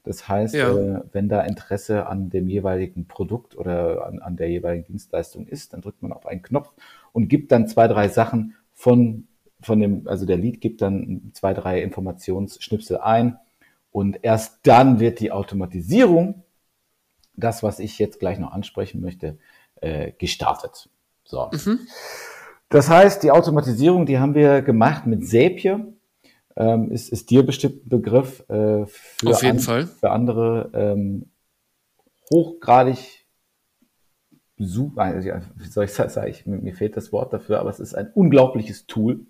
Das heißt, ja. äh, wenn da Interesse an dem jeweiligen Produkt oder an, an der jeweiligen Dienstleistung ist, dann drückt man auf einen Knopf und gibt dann zwei, drei Sachen von, von dem, also der Lead gibt dann zwei, drei Informationsschnipsel ein und erst dann wird die Automatisierung, das, was ich jetzt gleich noch ansprechen möchte, äh, gestartet. So. Mhm. Das heißt, die Automatisierung, die haben wir gemacht mit Zapier. Ähm, ist, ist dir bestimmt ein Begriff
äh, für, Auf jeden an, Fall.
für andere ähm, hochgradig super, wie soll ich sagen, ich, mir fehlt das Wort dafür, aber es ist ein unglaubliches Tool.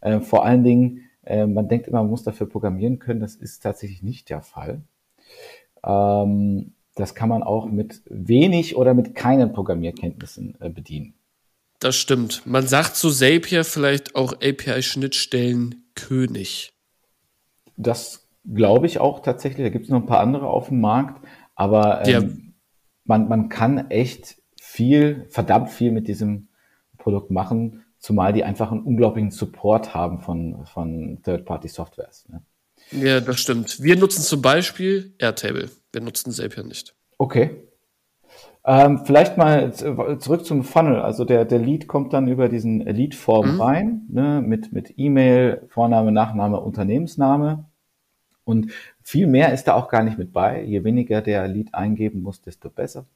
Äh, vor allen Dingen, äh, man denkt immer, man muss dafür programmieren können. Das ist tatsächlich nicht der Fall. Ähm, das kann man auch mit wenig oder mit keinen Programmierkenntnissen äh, bedienen.
Das stimmt. Man sagt zu Zapier vielleicht auch API-Schnittstellen König.
Das glaube ich auch tatsächlich. Da gibt es noch ein paar andere auf dem Markt, aber ähm, man, man kann echt viel, verdammt viel mit diesem Produkt machen, zumal die einfach einen unglaublichen Support haben von, von Third-Party-Softwares. Ne?
Ja, das stimmt. Wir nutzen zum Beispiel Airtable. Wir nutzen Zapier nicht.
Okay. Ähm, vielleicht mal zurück zum Funnel. Also der, der Lead kommt dann über diesen Lead-Form mhm. rein, ne, mit, mit E-Mail, Vorname, Nachname, Unternehmensname. Und viel mehr ist da auch gar nicht mit bei. Je weniger der Lead eingeben muss, desto besser.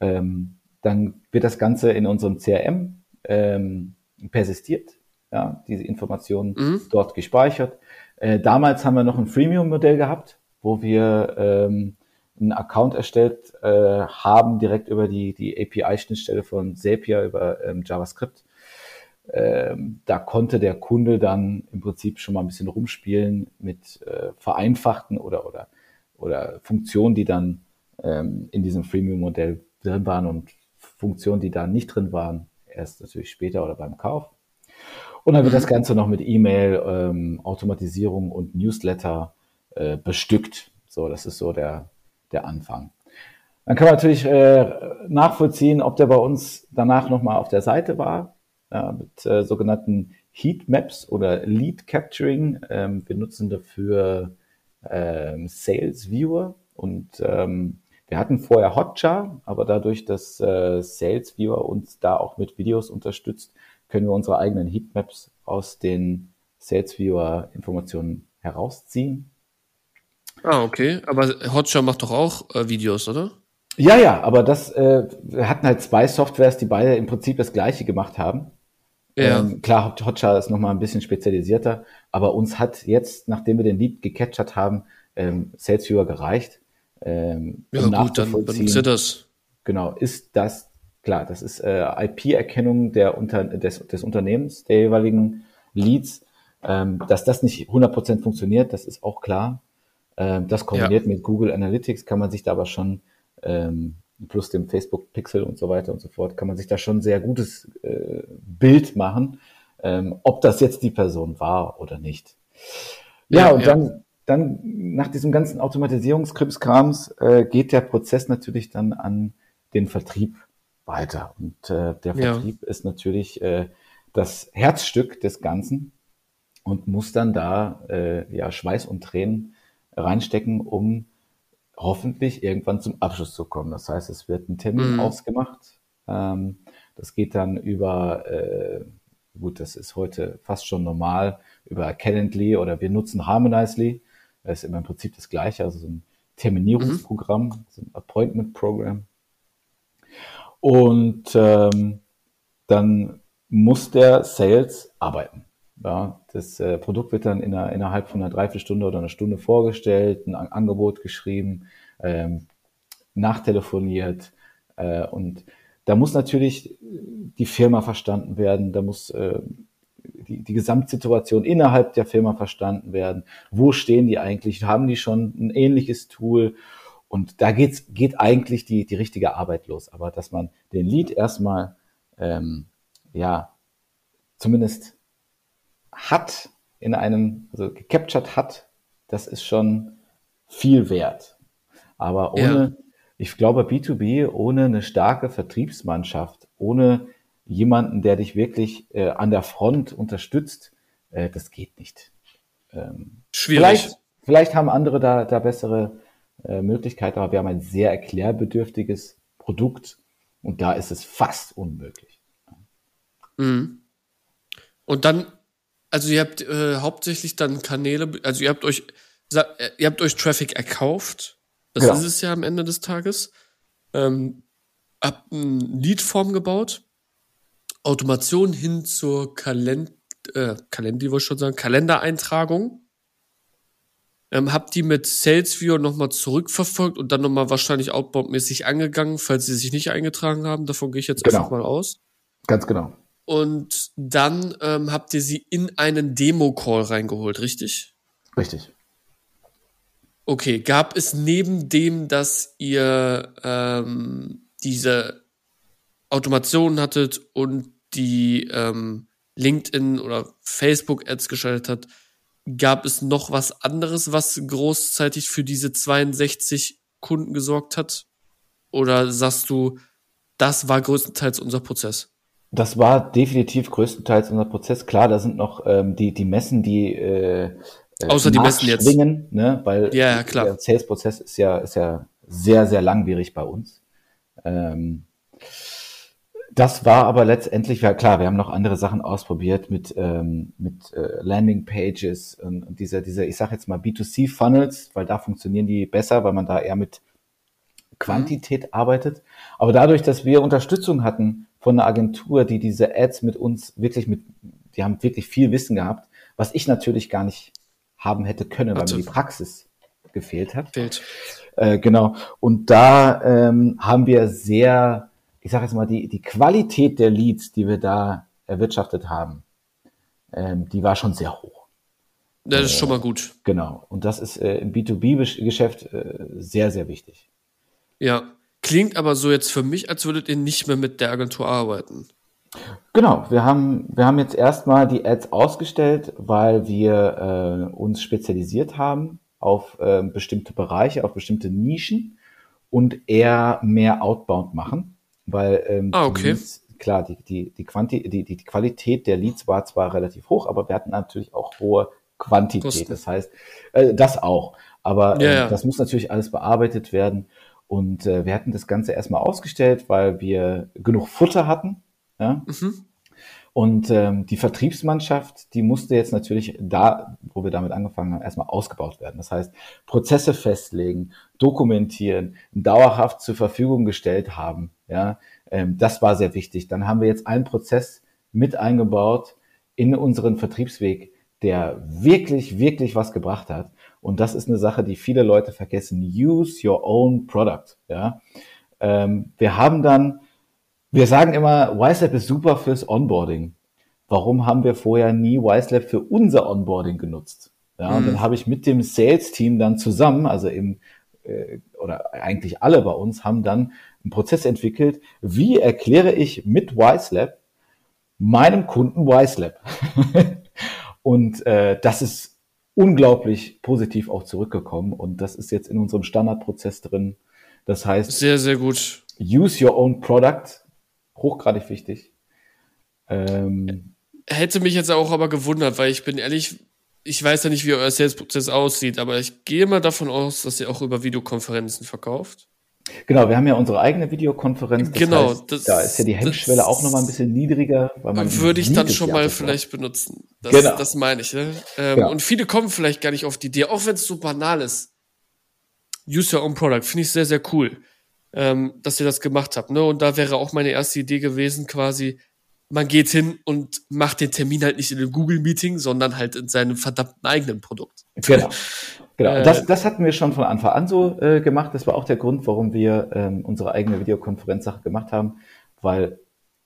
Ähm, dann wird das Ganze in unserem CRM ähm, persistiert, ja, diese Informationen mhm. dort gespeichert. Äh, damals haben wir noch ein Freemium-Modell gehabt, wo wir ähm, einen Account erstellt äh, haben, direkt über die, die API-Schnittstelle von Zapier über ähm, JavaScript. Ähm, da konnte der Kunde dann im Prinzip schon mal ein bisschen rumspielen mit äh, vereinfachten oder, oder, oder Funktionen, die dann ähm, in diesem Freemium-Modell drin waren und Funktionen, die da nicht drin waren, erst natürlich später oder beim Kauf. Und dann wird das. Ganze noch mit E-Mail, ähm, Automatisierung und Newsletter äh, bestückt. So, das ist so der, der Anfang. Dann kann man natürlich äh, nachvollziehen, ob der bei uns danach nochmal auf der Seite war, äh, mit äh, sogenannten Heatmaps oder Lead Capturing. Ähm, wir nutzen dafür ähm, Sales Viewer und ähm, wir hatten vorher Hotjar, aber dadurch, dass äh, Sales Viewer uns da auch mit Videos unterstützt, können wir unsere eigenen Heatmaps aus den Sales Viewer Informationen herausziehen.
Ah, okay. Aber Hotjar macht doch auch äh, Videos, oder?
Ja, ja, aber das, äh, wir hatten halt zwei Softwares, die beide im Prinzip das gleiche gemacht haben. Ja. Ähm, klar, Hotjar ist nochmal ein bisschen spezialisierter, aber uns hat jetzt, nachdem wir den Lead gecatchert haben, ähm, Sales Viewer gereicht.
Ähm, ja um gut, dann benutzt ihr das.
Genau, ist das, klar, das ist äh, IP-Erkennung der Unter des, des Unternehmens, der jeweiligen Leads. Ähm, dass das nicht 100% funktioniert, das ist auch klar. Ähm, das kombiniert ja. mit Google Analytics kann man sich da aber schon, ähm, plus dem Facebook Pixel und so weiter und so fort, kann man sich da schon sehr gutes äh, Bild machen, ähm, ob das jetzt die Person war oder nicht. Ja, ja und ja. dann dann nach diesem ganzen Automatisierungskrimskrams äh, geht der Prozess natürlich dann an den Vertrieb weiter. Und äh, der Vertrieb ja. ist natürlich äh, das Herzstück des Ganzen und muss dann da äh, ja Schweiß und Tränen reinstecken, um hoffentlich irgendwann zum Abschluss zu kommen. Das heißt, es wird ein Termin mhm. ausgemacht. Ähm, das geht dann über, äh, gut, das ist heute fast schon normal, über Calendly oder wir nutzen Harmonizely. Das ist immer im Prinzip das Gleiche, also so ein Terminierungsprogramm, mhm. so ein Appointment-Programm. Und ähm, dann muss der Sales arbeiten. Ja, das äh, Produkt wird dann in einer, innerhalb von einer Dreiviertelstunde oder einer Stunde vorgestellt, ein Angebot geschrieben, ähm, nachtelefoniert äh, und da muss natürlich die Firma verstanden werden, da muss äh, die, die Gesamtsituation innerhalb der Firma verstanden werden. Wo stehen die eigentlich? Haben die schon ein ähnliches Tool? Und da geht's, geht eigentlich die, die richtige Arbeit los. Aber dass man den Lead erstmal, ähm, ja, zumindest hat in einem, also gecaptured hat, das ist schon viel wert. Aber ohne, ja. ich glaube, B2B, ohne eine starke Vertriebsmannschaft, ohne jemanden, der dich wirklich äh, an der Front unterstützt, äh, das geht nicht. Ähm, Schwierig. Vielleicht, vielleicht haben andere da, da bessere äh, Möglichkeiten, aber wir haben ein sehr erklärbedürftiges Produkt und da ist es fast unmöglich.
Mhm. Und dann, also ihr habt äh, hauptsächlich dann Kanäle, also ihr habt euch, ihr habt euch Traffic erkauft. Das genau. ist es ja am Ende des Tages. Ähm, habt ein Leadform gebaut Automation hin zur Kalend äh, Kalender, wollte ich schon sagen, Kalendereintragung. Ähm, hab die mit SalesView nochmal zurückverfolgt und dann nochmal wahrscheinlich outbound-mäßig angegangen, falls sie sich nicht eingetragen haben. Davon gehe ich jetzt genau. einfach mal aus.
Ganz genau.
Und dann ähm, habt ihr sie in einen Demo-Call reingeholt, richtig?
Richtig.
Okay, gab es neben dem, dass ihr ähm, diese Automationen hattet und die ähm, LinkedIn oder Facebook Ads geschaltet hat, gab es noch was anderes, was großzeitig für diese 62 Kunden gesorgt hat? Oder sagst du, das war größtenteils unser Prozess?
Das war definitiv größtenteils unser Prozess. Klar, da sind noch ähm, die, die Messen, die äh,
äh Außer die Messen jetzt.
Ne? Weil
ja, ja, klar.
der Sales-Prozess ist ja, ist ja sehr, sehr langwierig bei uns. Ähm, das war aber letztendlich, ja klar, wir haben noch andere Sachen ausprobiert mit, ähm, mit äh, Landing Pages und, und diese, diese, ich sage jetzt mal B2C Funnels, weil da funktionieren die besser, weil man da eher mit Quantität mhm. arbeitet. Aber dadurch, dass wir Unterstützung hatten von einer Agentur, die diese Ads mit uns wirklich mit, die haben wirklich viel Wissen gehabt, was ich natürlich gar nicht haben hätte können, weil mir die Praxis gefehlt hat.
Fehlt.
Äh, genau. Und da ähm, haben wir sehr ich sage jetzt mal, die, die Qualität der Leads, die wir da erwirtschaftet haben, ähm, die war schon sehr hoch.
Das ist äh, schon mal gut.
Genau. Und das ist äh, im B2B-Geschäft äh, sehr, sehr wichtig.
Ja. Klingt aber so jetzt für mich, als würdet ihr nicht mehr mit der Agentur arbeiten.
Genau, wir haben, wir haben jetzt erstmal die Ads ausgestellt, weil wir äh, uns spezialisiert haben auf äh, bestimmte Bereiche, auf bestimmte Nischen und eher mehr Outbound machen weil ähm,
ah, okay.
Leads, klar, die, die, die, Quanti die, die Qualität der Leads war zwar relativ hoch, aber wir hatten natürlich auch hohe Quantität. Kosten. Das heißt, äh, das auch. Aber
ja, äh,
das muss natürlich alles bearbeitet werden. Und äh, wir hatten das Ganze erstmal ausgestellt, weil wir genug Futter hatten. Ja? Mhm. Und ähm, die Vertriebsmannschaft, die musste jetzt natürlich da, wo wir damit angefangen haben, erstmal ausgebaut werden. Das heißt, Prozesse festlegen, dokumentieren, dauerhaft zur Verfügung gestellt haben. Ja, ähm, das war sehr wichtig. Dann haben wir jetzt einen Prozess mit eingebaut in unseren Vertriebsweg, der wirklich, wirklich was gebracht hat. Und das ist eine Sache, die viele Leute vergessen. Use your own product. Ja, ähm, wir haben dann wir sagen immer, WiseLab ist super fürs Onboarding. Warum haben wir vorher nie WiseLab für unser Onboarding genutzt? Ja, mhm. und dann habe ich mit dem Sales-Team dann zusammen, also im, äh, oder eigentlich alle bei uns, haben dann einen Prozess entwickelt, wie erkläre ich mit WiseLab meinem Kunden WiseLab? <laughs> und äh, das ist unglaublich positiv auch zurückgekommen und das ist jetzt in unserem Standardprozess drin. Das heißt,
sehr, sehr gut.
Use your own product hochgradig wichtig. Ähm,
Hätte mich jetzt auch aber gewundert, weil ich bin ehrlich, ich weiß ja nicht, wie euer Sales-Prozess aussieht, aber ich gehe mal davon aus, dass ihr auch über Videokonferenzen verkauft.
Genau, wir haben ja unsere eigene Videokonferenz.
Das genau, heißt,
das, da ist ja die Hemmschwelle auch nochmal ein bisschen niedriger.
Weil man würde ich dann schon mal vielleicht benutzen. Das, genau. das meine ich. Ne? Ähm, genau. Und viele kommen vielleicht gar nicht auf die Idee, auch wenn es so banal ist. Use your own product, finde ich sehr, sehr cool ähm, dass ihr das gemacht habt. Ne? Und da wäre auch meine erste Idee gewesen, quasi, man geht hin und macht den Termin halt nicht in einem Google-Meeting, sondern halt in seinem verdammten eigenen Produkt.
Genau. Genau. Äh, das, das hatten wir schon von Anfang an so äh, gemacht. Das war auch der Grund, warum wir ähm, unsere eigene Videokonferenzsache gemacht haben, weil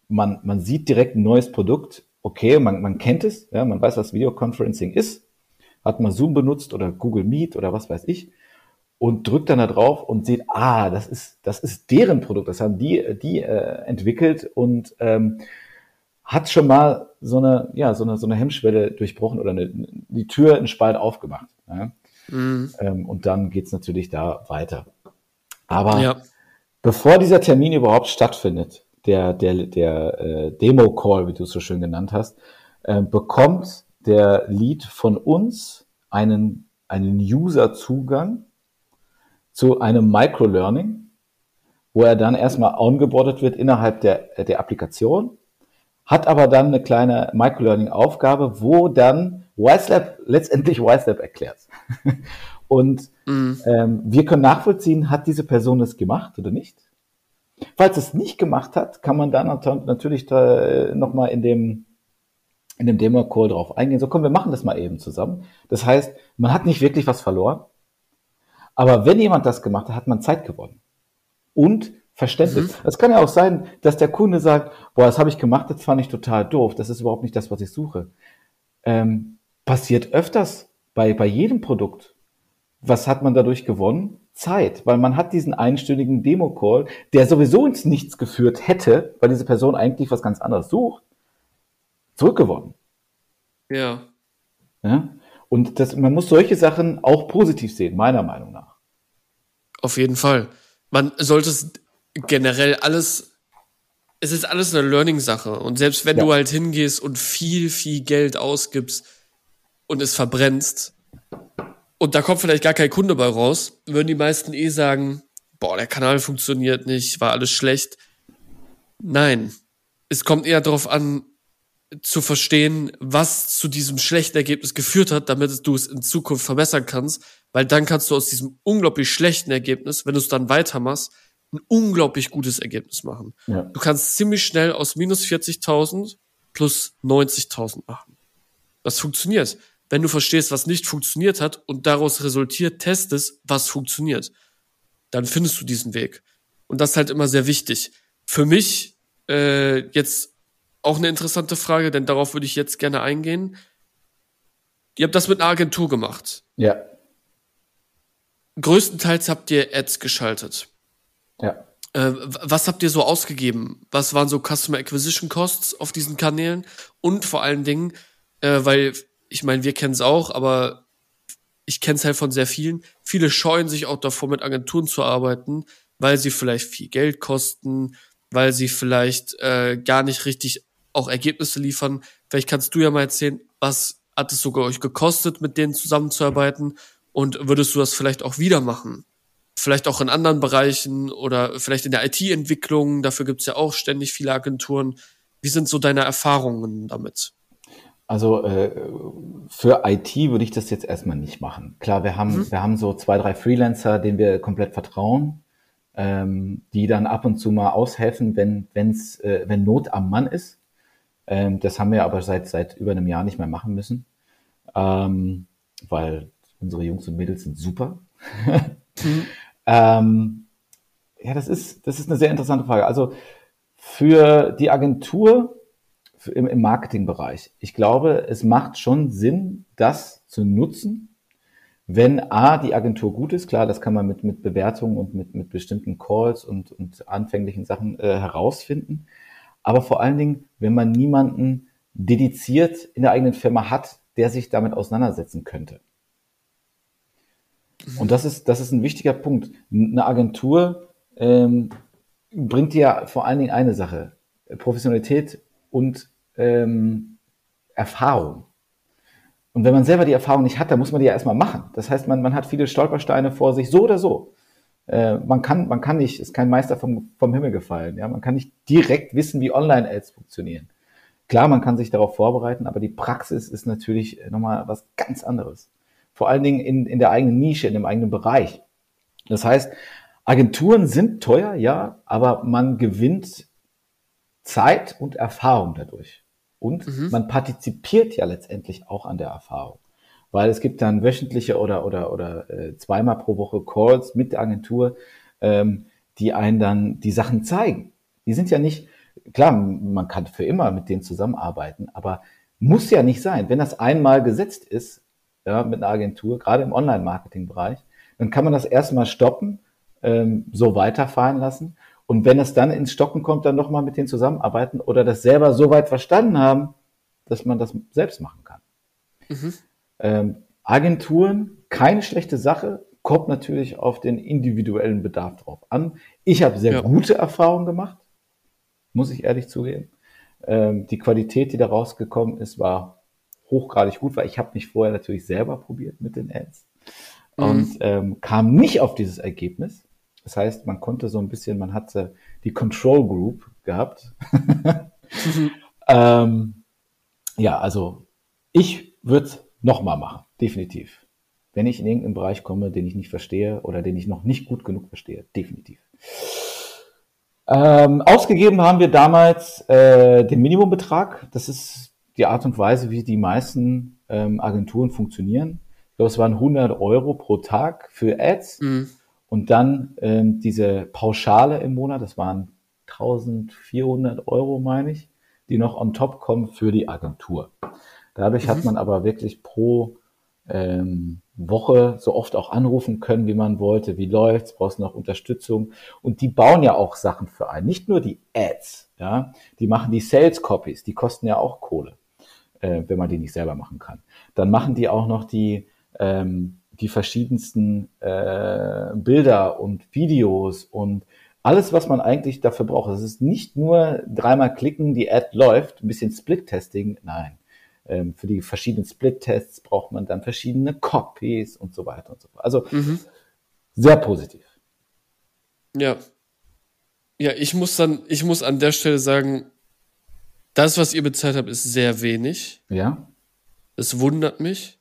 man, man sieht direkt ein neues Produkt. Okay, man, man kennt es, ja, man weiß, was Videoconferencing ist, hat mal Zoom benutzt oder Google Meet oder was weiß ich und drückt dann da drauf und sieht, ah, das ist, das ist deren Produkt, das haben die, die äh, entwickelt und ähm, hat schon mal so eine, ja, so eine, so eine Hemmschwelle durchbrochen oder eine, die Tür in Spalt aufgemacht. Ja? Mhm. Ähm, und dann geht's natürlich da weiter. Aber ja. bevor dieser Termin überhaupt stattfindet, der, der, der äh, Demo-Call, wie du es so schön genannt hast, äh, bekommt der Lead von uns einen, einen User-Zugang zu einem Microlearning, wo er dann erstmal ongeboardet wird innerhalb der, der Applikation, hat aber dann eine kleine Microlearning-Aufgabe, wo dann WiseLab letztendlich WiseLab erklärt. <laughs> Und mhm. ähm, wir können nachvollziehen, hat diese Person es gemacht oder nicht? Falls es nicht gemacht hat, kann man dann natürlich da nochmal in dem, in dem Demo-Call drauf eingehen. So, komm, wir machen das mal eben zusammen. Das heißt, man hat nicht wirklich was verloren. Aber wenn jemand das gemacht hat, hat man Zeit gewonnen. Und Verständnis. Mhm. Es kann ja auch sein, dass der Kunde sagt, boah, das habe ich gemacht, das fand ich total doof, das ist überhaupt nicht das, was ich suche. Ähm, passiert öfters bei, bei jedem Produkt. Was hat man dadurch gewonnen? Zeit, weil man hat diesen einstündigen Demo-Call, der sowieso ins Nichts geführt hätte, weil diese Person eigentlich was ganz anderes sucht, zurückgewonnen.
Ja.
ja? Und das, man muss solche Sachen auch positiv sehen, meiner Meinung nach.
Auf jeden Fall. Man sollte es generell alles, es ist alles eine Learning-Sache. Und selbst wenn ja. du halt hingehst und viel, viel Geld ausgibst und es verbrennst, und da kommt vielleicht gar kein Kunde bei raus, würden die meisten eh sagen, boah, der Kanal funktioniert nicht, war alles schlecht. Nein, es kommt eher darauf an, zu verstehen, was zu diesem schlechten Ergebnis geführt hat, damit du es in Zukunft verbessern kannst, weil dann kannst du aus diesem unglaublich schlechten Ergebnis, wenn du es dann weitermachst, ein unglaublich gutes Ergebnis machen. Ja. Du kannst ziemlich schnell aus minus 40.000 plus 90.000 machen. Das funktioniert. Wenn du verstehst, was nicht funktioniert hat und daraus resultiert, testest, was funktioniert, dann findest du diesen Weg. Und das ist halt immer sehr wichtig. Für mich äh, jetzt auch eine interessante Frage, denn darauf würde ich jetzt gerne eingehen. Ihr habt das mit einer Agentur gemacht.
Ja.
Größtenteils habt ihr Ads geschaltet.
Ja.
Äh, was habt ihr so ausgegeben? Was waren so Customer Acquisition Costs auf diesen Kanälen? Und vor allen Dingen, äh, weil ich meine, wir kennen es auch, aber ich kenne es halt von sehr vielen. Viele scheuen sich auch davor, mit Agenturen zu arbeiten, weil sie vielleicht viel Geld kosten, weil sie vielleicht äh, gar nicht richtig auch Ergebnisse liefern. Vielleicht kannst du ja mal erzählen, was hat es sogar euch gekostet, mit denen zusammenzuarbeiten? Und würdest du das vielleicht auch wieder machen? vielleicht auch in anderen Bereichen oder vielleicht in der IT-Entwicklung. Dafür gibt es ja auch ständig viele Agenturen. Wie sind so deine Erfahrungen damit?
Also äh, für IT würde ich das jetzt erstmal nicht machen. Klar, wir haben, mhm. wir haben so zwei, drei Freelancer, denen wir komplett vertrauen, ähm, die dann ab und zu mal aushelfen, wenn, wenn's, äh, wenn Not am Mann ist. Ähm, das haben wir aber seit, seit über einem Jahr nicht mehr machen müssen, ähm, weil unsere Jungs und Mädels sind super. mhm. <laughs> Ähm, ja, das ist, das ist eine sehr interessante Frage. Also für die Agentur für im, im Marketingbereich, ich glaube, es macht schon Sinn, das zu nutzen, wenn A, die Agentur gut ist, klar, das kann man mit, mit Bewertungen und mit, mit bestimmten Calls und, und anfänglichen Sachen äh, herausfinden. Aber vor allen Dingen, wenn man niemanden dediziert in der eigenen Firma hat, der sich damit auseinandersetzen könnte. Und das ist, das ist ein wichtiger Punkt. Eine Agentur ähm, bringt dir vor allen Dingen eine Sache, Professionalität und ähm, Erfahrung. Und wenn man selber die Erfahrung nicht hat, dann muss man die ja erstmal machen. Das heißt, man, man hat viele Stolpersteine vor sich, so oder so. Äh, man, kann, man kann nicht, ist kein Meister vom, vom Himmel gefallen. Ja? Man kann nicht direkt wissen, wie Online-Ads funktionieren. Klar, man kann sich darauf vorbereiten, aber die Praxis ist natürlich nochmal was ganz anderes vor allen Dingen in, in der eigenen Nische, in dem eigenen Bereich. Das heißt, Agenturen sind teuer, ja, aber man gewinnt Zeit und Erfahrung dadurch. Und mhm. man partizipiert ja letztendlich auch an der Erfahrung. Weil es gibt dann wöchentliche oder, oder, oder äh, zweimal pro Woche Calls mit der Agentur, ähm, die einen dann die Sachen zeigen. Die sind ja nicht, klar, man kann für immer mit denen zusammenarbeiten, aber muss ja nicht sein. Wenn das einmal gesetzt ist, ja, mit einer Agentur, gerade im Online-Marketing-Bereich, dann kann man das erstmal stoppen, ähm, so weiterfahren lassen. Und wenn es dann ins Stocken kommt, dann nochmal mit denen zusammenarbeiten oder das selber so weit verstanden haben, dass man das selbst machen kann. Mhm. Ähm, Agenturen, keine schlechte Sache, kommt natürlich auf den individuellen Bedarf drauf an. Ich habe sehr ja. gute Erfahrungen gemacht, muss ich ehrlich zugeben. Ähm, die Qualität, die da rausgekommen ist, war hochgradig gut, weil ich habe mich vorher natürlich selber probiert mit den Ads mhm. und ähm, kam nicht auf dieses Ergebnis. Das heißt, man konnte so ein bisschen, man hatte die Control Group gehabt. mhm. <laughs> ähm, ja, also ich würde es nochmal machen, definitiv. Wenn ich in irgendeinen Bereich komme, den ich nicht verstehe oder den ich noch nicht gut genug verstehe, definitiv. Ähm, ausgegeben haben wir damals äh, den Minimumbetrag. Das ist die Art und Weise, wie die meisten ähm, Agenturen funktionieren. Ich glaube, es waren 100 Euro pro Tag für Ads mhm. und dann ähm, diese Pauschale im Monat, das waren 1400 Euro, meine ich, die noch on top kommen für die Agentur. Dadurch mhm. hat man aber wirklich pro ähm, Woche so oft auch anrufen können, wie man wollte. Wie läuft's? Brauchst du noch Unterstützung? Und die bauen ja auch Sachen für einen. Nicht nur die Ads, ja. Die machen die Sales Copies. Die kosten ja auch Kohle, äh, wenn man die nicht selber machen kann. Dann machen die auch noch die, ähm, die verschiedensten äh, Bilder und Videos und alles, was man eigentlich dafür braucht. Es ist nicht nur dreimal klicken, die Ad läuft, ein bisschen Split-Testing. Nein ähm, für die verschiedenen Split-Tests braucht man dann verschiedene Copies und so weiter und so fort. Also mhm. sehr positiv.
Ja. Ja, ich muss dann, ich muss an der Stelle sagen, das, was ihr bezahlt habt, ist sehr wenig.
Ja.
Es wundert mich.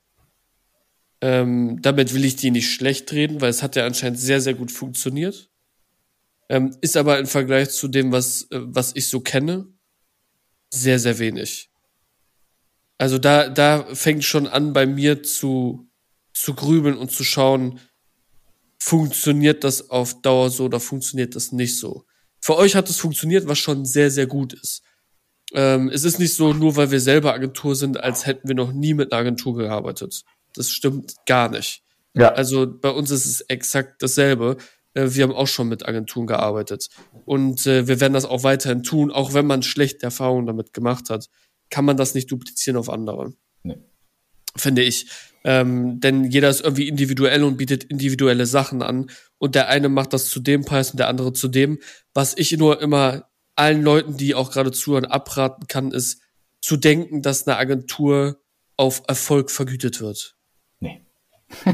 Ähm, damit will ich die nicht schlecht reden, weil es hat ja anscheinend sehr, sehr gut funktioniert. Ähm, ist aber im Vergleich zu dem, was, äh, was ich so kenne, sehr, sehr wenig. Also da, da fängt schon an bei mir zu, zu grübeln und zu schauen, funktioniert das auf Dauer so oder funktioniert das nicht so. Für euch hat es funktioniert, was schon sehr, sehr gut ist. Ähm, es ist nicht so, nur weil wir selber Agentur sind, als hätten wir noch nie mit einer Agentur gearbeitet. Das stimmt gar nicht. Ja. Also bei uns ist es exakt dasselbe. Äh, wir haben auch schon mit Agenturen gearbeitet. Und äh, wir werden das auch weiterhin tun, auch wenn man schlechte Erfahrungen damit gemacht hat kann man das nicht duplizieren auf andere. Nee. Finde ich. Ähm, denn jeder ist irgendwie individuell und bietet individuelle Sachen an. Und der eine macht das zu dem Preis und der andere zu dem. Was ich nur immer allen Leuten, die auch gerade zuhören, abraten kann, ist zu denken, dass eine Agentur auf Erfolg vergütet wird.
Nee.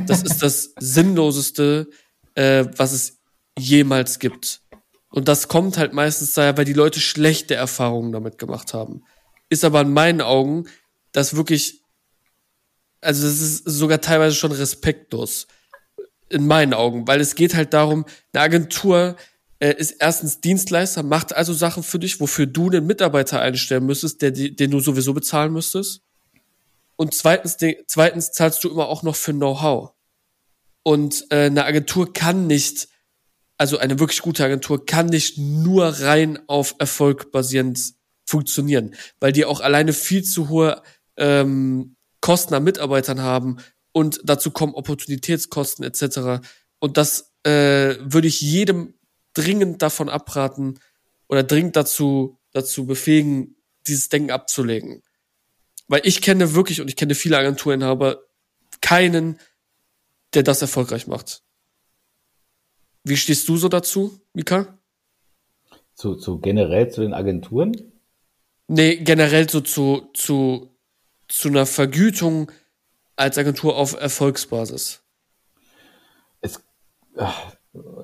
das ist das Sinnloseste, äh, was es jemals gibt. Und das kommt halt meistens daher, weil die Leute schlechte Erfahrungen damit gemacht haben ist aber in meinen Augen das wirklich, also das ist sogar teilweise schon respektlos. In meinen Augen, weil es geht halt darum, eine Agentur äh, ist erstens Dienstleister, macht also Sachen für dich, wofür du einen Mitarbeiter einstellen müsstest, der, den du sowieso bezahlen müsstest. Und zweitens, de, zweitens zahlst du immer auch noch für Know-how. Und äh, eine Agentur kann nicht, also eine wirklich gute Agentur kann nicht nur rein auf Erfolg basierend funktionieren, weil die auch alleine viel zu hohe ähm, Kosten an Mitarbeitern haben und dazu kommen Opportunitätskosten etc. Und das äh, würde ich jedem dringend davon abraten oder dringend dazu, dazu befähigen, dieses Denken abzulegen. Weil ich kenne wirklich und ich kenne viele Agenturinhaber keinen, der das erfolgreich macht. Wie stehst du so dazu, Mika?
Zu, zu generell zu den Agenturen?
Nee, generell so zu, zu, zu einer Vergütung als Agentur auf Erfolgsbasis.
Es, äh,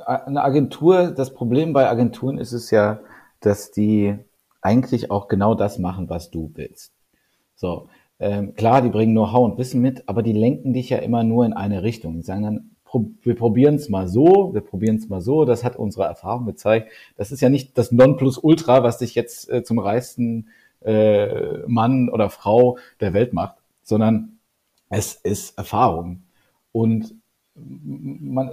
eine Agentur, das Problem bei Agenturen ist es ja, dass die eigentlich auch genau das machen, was du willst. So, ähm, klar, die bringen Know-how und Wissen mit, aber die lenken dich ja immer nur in eine Richtung. Die sagen dann, wir probieren es mal so, wir probieren es mal so, das hat unsere Erfahrung gezeigt. Das ist ja nicht das Nonplusultra, was dich jetzt äh, zum reichsten äh, Mann oder Frau der Welt macht, sondern es ist Erfahrung. Und man,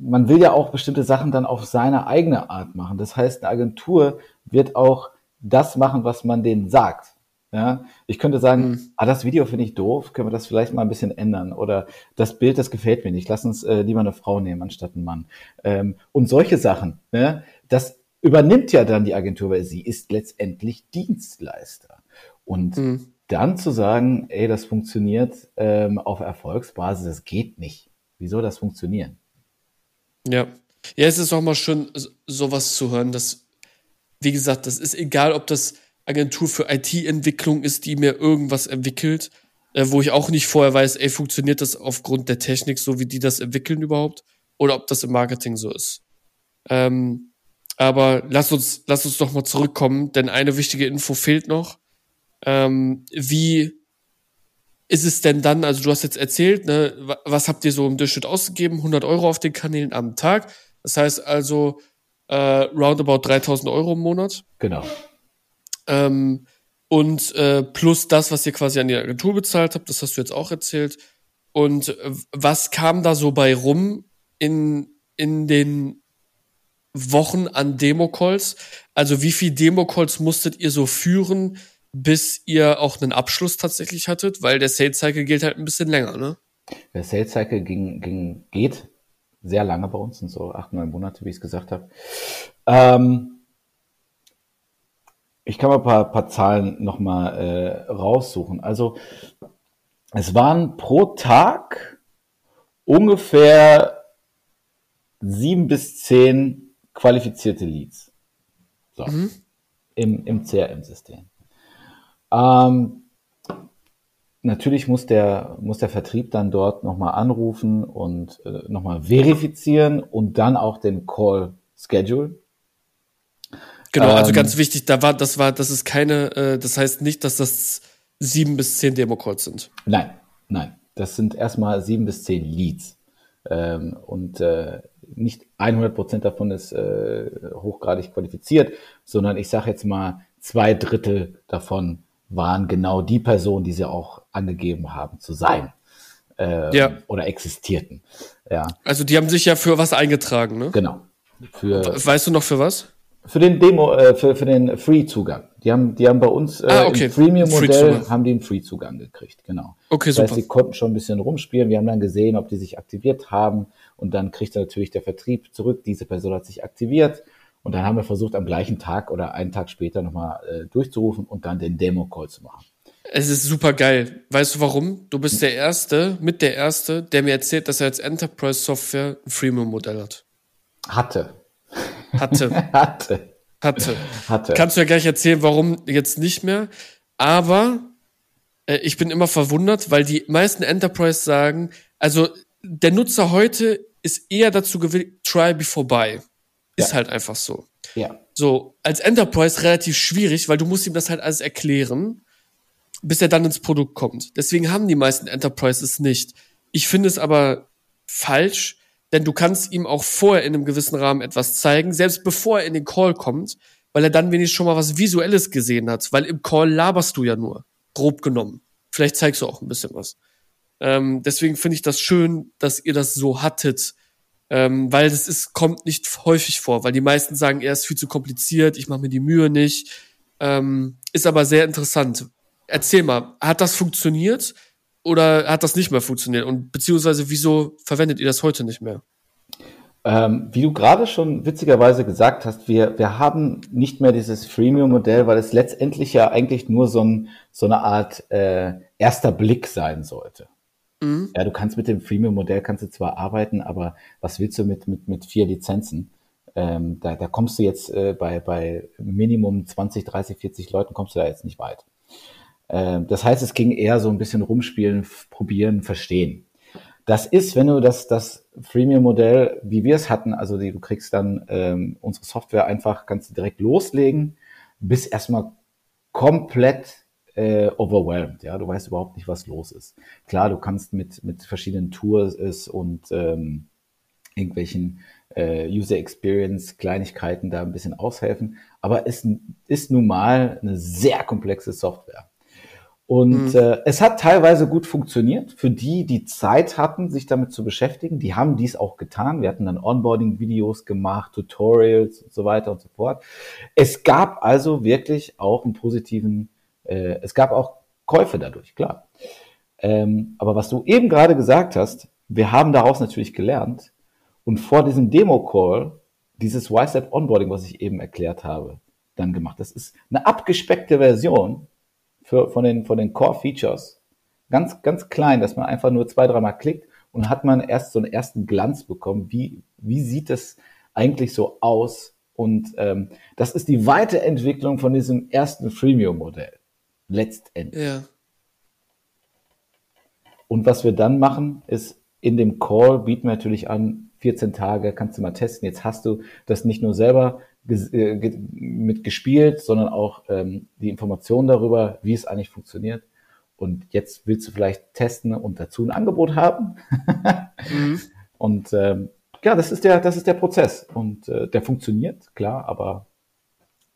man will ja auch bestimmte Sachen dann auf seine eigene Art machen. Das heißt, eine Agentur wird auch das machen, was man denen sagt. Ja, ich könnte sagen, mhm. ah, das Video finde ich doof, können wir das vielleicht mal ein bisschen ändern? Oder das Bild, das gefällt mir nicht, lass uns äh, lieber eine Frau nehmen anstatt einen Mann. Ähm, und solche Sachen, ne, das übernimmt ja dann die Agentur, weil sie ist letztendlich Dienstleister. Und mhm. dann zu sagen, ey, das funktioniert ähm, auf Erfolgsbasis, das geht nicht. Wie soll das funktionieren?
Ja. Ja, es ist auch mal schön, sowas zu hören, dass, wie gesagt, das ist egal, ob das Agentur für IT-Entwicklung ist, die mir irgendwas entwickelt, äh, wo ich auch nicht vorher weiß, ey, funktioniert das aufgrund der Technik so, wie die das entwickeln überhaupt, oder ob das im Marketing so ist. Ähm, aber lass uns, lass uns doch mal zurückkommen, denn eine wichtige Info fehlt noch. Ähm, wie ist es denn dann, also du hast jetzt erzählt, ne, was habt ihr so im Durchschnitt ausgegeben? 100 Euro auf den Kanälen am Tag. Das heißt also äh, roundabout 3000 Euro im Monat.
Genau.
Ähm, und äh, plus das, was ihr quasi an die Agentur bezahlt habt, das hast du jetzt auch erzählt. Und äh, was kam da so bei rum in, in den Wochen an Demo-Calls? Also wie viel Demo-Calls musstet ihr so führen, bis ihr auch einen Abschluss tatsächlich hattet? Weil der Sales-Cycle gilt halt ein bisschen länger, ne?
Der Sales-Cycle ging, ging, geht sehr lange bei uns, sind so acht, neun Monate, wie ich es gesagt habe. Ähm, ich kann mal ein paar, paar Zahlen nochmal äh, raussuchen. Also es waren pro Tag ungefähr sieben bis zehn qualifizierte Leads. So. Mhm. Im, im CRM-System. Ähm, natürlich muss der, muss der Vertrieb dann dort nochmal anrufen und äh, nochmal verifizieren und dann auch den Call schedule.
Genau, also ähm, also ganz wichtig, da war, das war, das ist keine, äh, das heißt nicht, dass das sieben bis zehn Demo-Calls sind.
Nein, nein. Das sind erstmal sieben bis zehn Leads. Ähm, und äh, nicht 100 Prozent davon ist äh, hochgradig qualifiziert, sondern ich sage jetzt mal, zwei Drittel davon waren genau die Personen, die sie auch angegeben haben zu sein. Äh, ja. Oder existierten. Ja.
Also die haben sich ja für was eingetragen, ne?
Genau.
Für, weißt du noch für was?
Für den Demo, äh, für, für den Free-Zugang. Die haben, die haben bei uns äh, ah, okay. im Freemium-Modell haben die einen Free-Zugang gekriegt, genau.
Okay,
das
super.
heißt, sie konnten schon ein bisschen rumspielen. Wir haben dann gesehen, ob die sich aktiviert haben und dann kriegt natürlich der Vertrieb zurück, diese Person hat sich aktiviert und dann haben wir versucht, am gleichen Tag oder einen Tag später nochmal äh, durchzurufen und dann den Demo-Call zu machen.
Es ist super geil. Weißt du warum? Du bist der Erste, mit der Erste, der mir erzählt, dass er als Enterprise-Software ein Freemium-Modell hat.
Hatte.
Hatte. <laughs>
Hatte.
Hatte. Hatte. Kannst du ja gleich erzählen, warum jetzt nicht mehr. Aber äh, ich bin immer verwundert, weil die meisten Enterprise sagen, also der Nutzer heute ist eher dazu gewillt, try before buy. Ist ja. halt einfach so.
Ja.
So, als Enterprise relativ schwierig, weil du musst ihm das halt alles erklären, bis er dann ins Produkt kommt. Deswegen haben die meisten Enterprises nicht. Ich finde es aber falsch, denn du kannst ihm auch vorher in einem gewissen Rahmen etwas zeigen, selbst bevor er in den Call kommt, weil er dann wenigstens schon mal was Visuelles gesehen hat, weil im Call laberst du ja nur, grob genommen. Vielleicht zeigst du auch ein bisschen was. Ähm, deswegen finde ich das schön, dass ihr das so hattet, ähm, weil das ist, kommt nicht häufig vor, weil die meisten sagen, er ist viel zu kompliziert, ich mache mir die Mühe nicht. Ähm, ist aber sehr interessant. Erzähl mal, hat das funktioniert? oder hat das nicht mehr funktioniert? Und beziehungsweise wieso verwendet ihr das heute nicht mehr?
Ähm, wie du gerade schon witzigerweise gesagt hast, wir, wir haben nicht mehr dieses Freemium-Modell, weil es letztendlich ja eigentlich nur so, ein, so eine Art äh, erster Blick sein sollte. Mhm. Ja, du kannst mit dem Freemium-Modell kannst du zwar arbeiten, aber was willst du mit, mit, mit vier Lizenzen? Ähm, da, da kommst du jetzt äh, bei, bei Minimum 20, 30, 40 Leuten kommst du da jetzt nicht weit. Ähm, das heißt, es ging eher so ein bisschen rumspielen, probieren, verstehen. Das ist, wenn du das, das Freemium-Modell, wie wir es hatten, also die, du kriegst dann ähm, unsere Software einfach, kannst du direkt loslegen, bis erstmal komplett äh, overwhelmed. Ja, du weißt überhaupt nicht, was los ist. Klar, du kannst mit mit verschiedenen Tours und ähm, irgendwelchen äh, User Experience Kleinigkeiten da ein bisschen aushelfen, aber es ist nun mal eine sehr komplexe Software. Und mhm. äh, es hat teilweise gut funktioniert. Für die, die Zeit hatten, sich damit zu beschäftigen, die haben dies auch getan. Wir hatten dann Onboarding-Videos gemacht, Tutorials und so weiter und so fort. Es gab also wirklich auch einen positiven, äh, es gab auch Käufe dadurch, klar. Ähm, aber was du eben gerade gesagt hast, wir haben daraus natürlich gelernt. Und vor diesem Demo-Call, dieses YSAP Onboarding, was ich eben erklärt habe, dann gemacht. Das ist eine abgespeckte Version für, von den, von den Core Features. Ganz, ganz klein, dass man einfach nur zwei, dreimal klickt und hat man erst so einen ersten Glanz bekommen. Wie, wie sieht das eigentlich so aus? Und ähm, das ist die Weiterentwicklung von diesem ersten Freemium-Modell. Letztendlich. Ja. Und was wir dann machen, ist in dem Call bieten wir natürlich an, 14 Tage kannst du mal testen. Jetzt hast du das nicht nur selber äh, mitgespielt, sondern auch ähm, die Informationen darüber, wie es eigentlich funktioniert. Und jetzt willst du vielleicht testen und dazu ein Angebot haben. mhm. <laughs> Und ähm, ja, das ist der, das ist der Prozess. Und äh, der funktioniert, klar, aber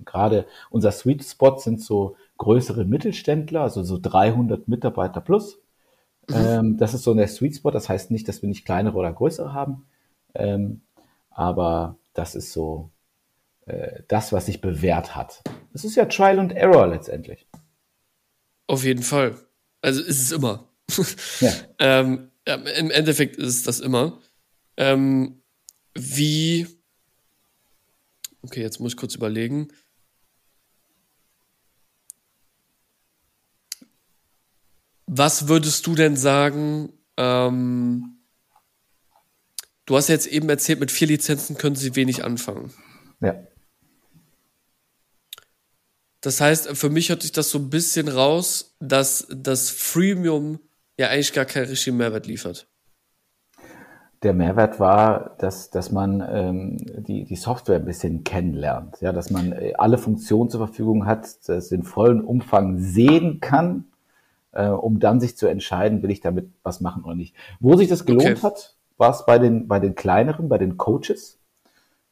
gerade unser Sweet Spot sind so größere Mittelständler, also so 300 Mitarbeiter plus. Mhm. Ähm, das ist so der Sweet Spot. Das heißt nicht, dass wir nicht kleinere oder größere haben. Ähm, aber das ist so äh, das, was sich bewährt hat. Es ist ja Trial and Error letztendlich.
Auf jeden Fall. Also ist es immer. Ja. <laughs> ähm, Im Endeffekt ist es das immer. Ähm, wie. Okay, jetzt muss ich kurz überlegen. Was würdest du denn sagen? Ähm, du hast jetzt eben erzählt, mit vier Lizenzen können sie wenig anfangen. Ja. Das heißt, für mich hört sich das so ein bisschen raus, dass das Freemium ja eigentlich gar keinen richtigen Mehrwert liefert.
Der Mehrwert war, dass, dass man ähm, die, die Software ein bisschen kennenlernt, ja, dass man äh, alle Funktionen zur Verfügung hat, das den vollen Umfang sehen kann, äh, um dann sich zu entscheiden, will ich damit was machen oder nicht. Wo sich das gelohnt okay. hat, war es bei den, bei den kleineren, bei den Coaches.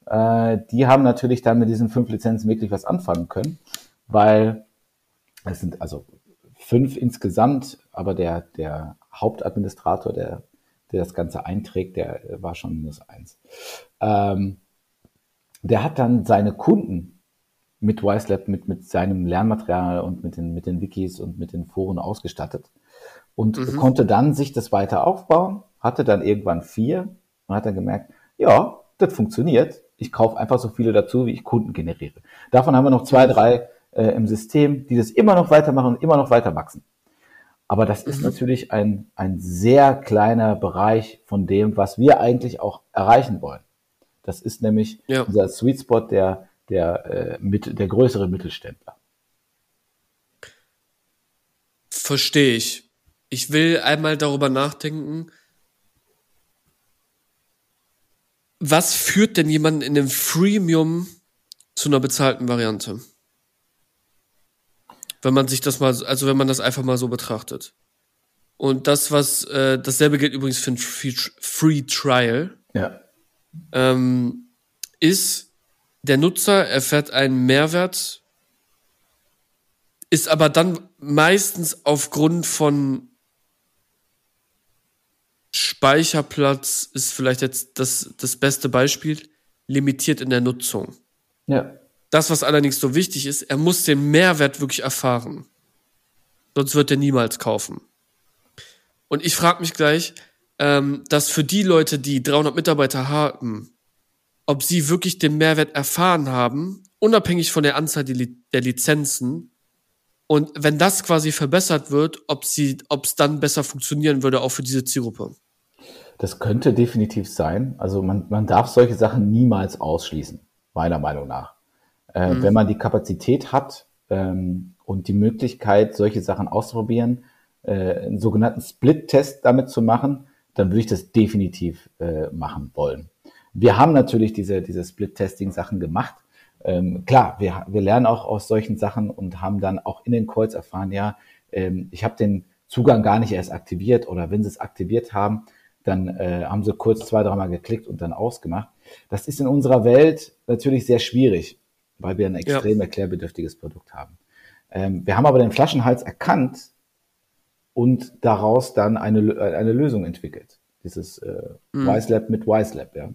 Äh, die haben natürlich dann mit diesen fünf Lizenzen wirklich was anfangen können weil es sind also fünf insgesamt, aber der, der Hauptadministrator, der, der das Ganze einträgt, der war schon minus eins. Ähm, der hat dann seine Kunden mit WiseLab, mit, mit seinem Lernmaterial und mit den, mit den Wikis und mit den Foren ausgestattet und mhm. konnte dann sich das weiter aufbauen, hatte dann irgendwann vier und hat dann gemerkt, ja, das funktioniert. Ich kaufe einfach so viele dazu, wie ich Kunden generiere. Davon haben wir noch zwei, drei äh, im System, die das immer noch weitermachen und immer noch weiter wachsen. Aber das ist mhm. natürlich ein, ein sehr kleiner Bereich von dem, was wir eigentlich auch erreichen wollen. Das ist nämlich ja. unser Sweet Spot der, der, äh, mit, der größere Mittelständler.
Verstehe ich. Ich will einmal darüber nachdenken, was führt denn jemanden in dem Freemium zu einer bezahlten Variante? wenn man sich das mal, also wenn man das einfach mal so betrachtet. Und das, was, äh, dasselbe gilt übrigens für ein Free, Free Trial. Ja. Ähm, ist, der Nutzer erfährt einen Mehrwert, ist aber dann meistens aufgrund von Speicherplatz, ist vielleicht jetzt das, das beste Beispiel, limitiert in der Nutzung. Ja. Das, was allerdings so wichtig ist, er muss den Mehrwert wirklich erfahren. Sonst wird er niemals kaufen. Und ich frage mich gleich, ähm, dass für die Leute, die 300 Mitarbeiter haben, ob sie wirklich den Mehrwert erfahren haben, unabhängig von der Anzahl der Lizenzen. Und wenn das quasi verbessert wird, ob sie, ob es dann besser funktionieren würde, auch für diese Zielgruppe.
Das könnte definitiv sein. Also man, man darf solche Sachen niemals ausschließen, meiner Meinung nach. Äh, mhm. Wenn man die Kapazität hat ähm, und die Möglichkeit, solche Sachen auszuprobieren, äh, einen sogenannten Split-Test damit zu machen, dann würde ich das definitiv äh, machen wollen. Wir haben natürlich diese, diese Split-Testing-Sachen gemacht. ähm, klar, wir, wir lernen auch aus solchen Sachen und haben dann auch in den Calls erfahren, ja, ähm, ich habe den Zugang gar nicht erst aktiviert oder wenn sie es aktiviert haben, dann äh, haben sie kurz zwei, dreimal geklickt und dann ausgemacht. Das ist in unserer Welt natürlich sehr schwierig, weil wir ein extrem ja. erklärbedürftiges Produkt haben. Ähm, wir haben aber den Flaschenhals erkannt und daraus dann eine, eine Lösung entwickelt. Dieses äh, mhm. WiseLab mit WiseLab, ja.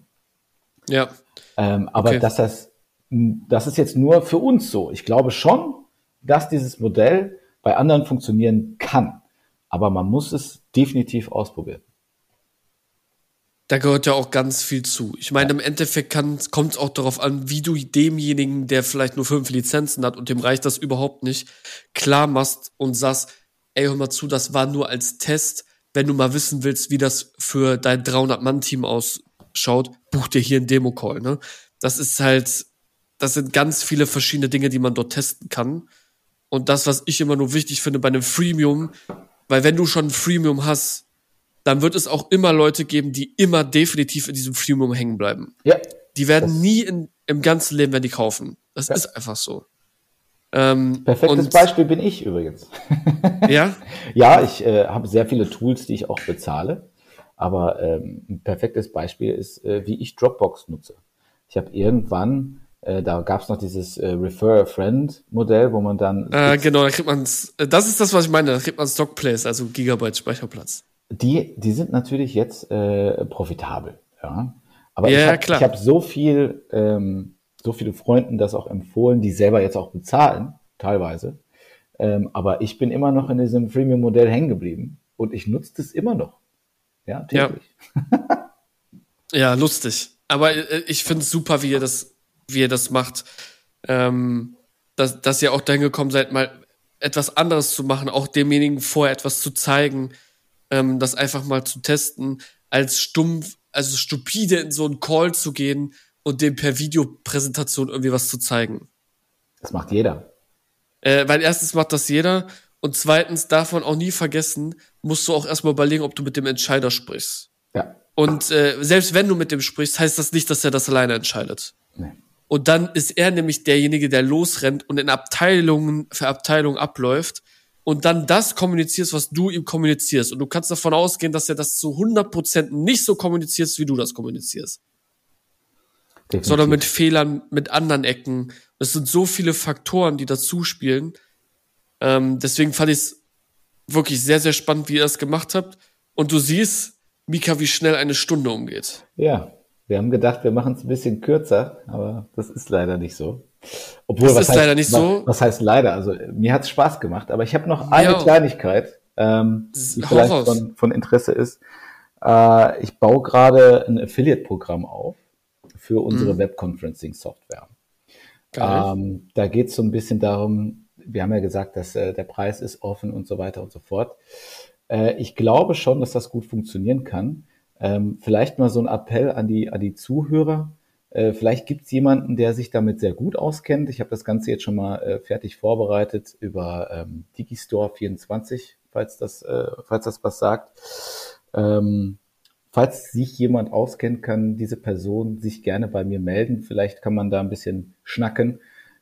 Ja.
Ähm, aber okay. dass das, das ist jetzt nur für uns so. Ich glaube schon, dass dieses Modell bei anderen funktionieren kann. Aber man muss es definitiv ausprobieren.
Da gehört ja auch ganz viel zu. Ich meine, im Endeffekt kommt es auch darauf an, wie du demjenigen, der vielleicht nur fünf Lizenzen hat und dem reicht das überhaupt nicht, klar machst und sagst, ey, hör mal zu, das war nur als Test. Wenn du mal wissen willst, wie das für dein 300-Mann-Team ausschaut, buch dir hier einen Demo-Call. Ne? Das ist halt, das sind ganz viele verschiedene Dinge, die man dort testen kann. Und das, was ich immer nur wichtig finde bei einem Freemium, weil wenn du schon ein Freemium hast, dann wird es auch immer Leute geben, die immer definitiv in diesem Freemium hängen bleiben.
Ja.
Die werden nie in, im ganzen Leben werden die kaufen. Das ja. ist einfach so.
Ähm, Perfektes Beispiel bin ich übrigens.
ja? <laughs>
ja, ich äh, habe sehr viele Tools, die ich auch bezahle. Aber ähm, ein perfektes Beispiel ist, äh, wie ich Dropbox nutze. Ich habe irgendwann äh, da gab es noch dieses äh, Refer a Friend Modell, wo man dann.
Äh, genau, da kriegt man äh, Das ist das, was ich meine. Da kriegt man Stockplace, also Gigabyte Speicherplatz.
Die, die sind natürlich jetzt äh, profitabel, ja. Aber
ja,
ich habe hab so viel, ähm, so viele Freunden das auch empfohlen, die selber jetzt auch bezahlen, teilweise. Ähm, aber ich bin immer noch in diesem Freemium-Modell hängen geblieben und ich nutze das immer noch. Ja, täglich.
Ja, ja lustig. Aber äh, ich finde es super, wie ihr das wie ihr das macht, ähm, dass, dass ihr auch dahin gekommen seid, mal etwas anderes zu machen, auch demjenigen vorher etwas zu zeigen, ähm, das einfach mal zu testen, als stumpf, also stupide in so einen Call zu gehen und dem per Videopräsentation irgendwie was zu zeigen.
Das macht jeder.
Äh, weil erstens macht das jeder und zweitens darf man auch nie vergessen, musst du auch erstmal überlegen, ob du mit dem Entscheider sprichst.
Ja.
Und äh, selbst wenn du mit dem sprichst, heißt das nicht, dass er das alleine entscheidet. Nee. Und dann ist er nämlich derjenige, der losrennt und in Abteilungen für Abteilungen abläuft und dann das kommunizierst, was du ihm kommunizierst. Und du kannst davon ausgehen, dass er das zu 100% nicht so kommuniziert, wie du das kommunizierst. Definitiv. Sondern mit Fehlern, mit anderen Ecken. Es sind so viele Faktoren, die dazu spielen. Ähm, deswegen fand ich es wirklich sehr, sehr spannend, wie ihr das gemacht habt. Und du siehst, Mika, wie schnell eine Stunde umgeht.
Ja, wir haben gedacht, wir machen es ein bisschen kürzer, aber das ist leider nicht so. Obwohl,
das
was
ist
heißt,
leider nicht
was,
so.
Was heißt leider? Also mir hat es Spaß gemacht, aber ich habe noch eine ja. Kleinigkeit, ähm, die vielleicht von, von, Interesse ist. Äh, ich baue gerade ein Affiliate-Programm auf für unsere mhm. Web-Conferencing-Software. Ähm, da geht es so ein bisschen darum, wir haben ja gesagt, dass äh, der Preis ist offen und so weiter und so fort. Äh, ich glaube schon, dass das gut funktionieren kann. Ähm, vielleicht mal so ein Appell an die, an die Zuhörer. Äh, vielleicht gibt es jemanden, der sich damit sehr gut auskennt. Ich habe das Ganze jetzt schon mal äh, fertig vorbereitet über ähm, Digistore 24, falls das, äh, falls das was sagt. Ähm, falls sich jemand auskennt, kann diese Person sich gerne bei mir melden. Vielleicht kann man da ein bisschen schnacken,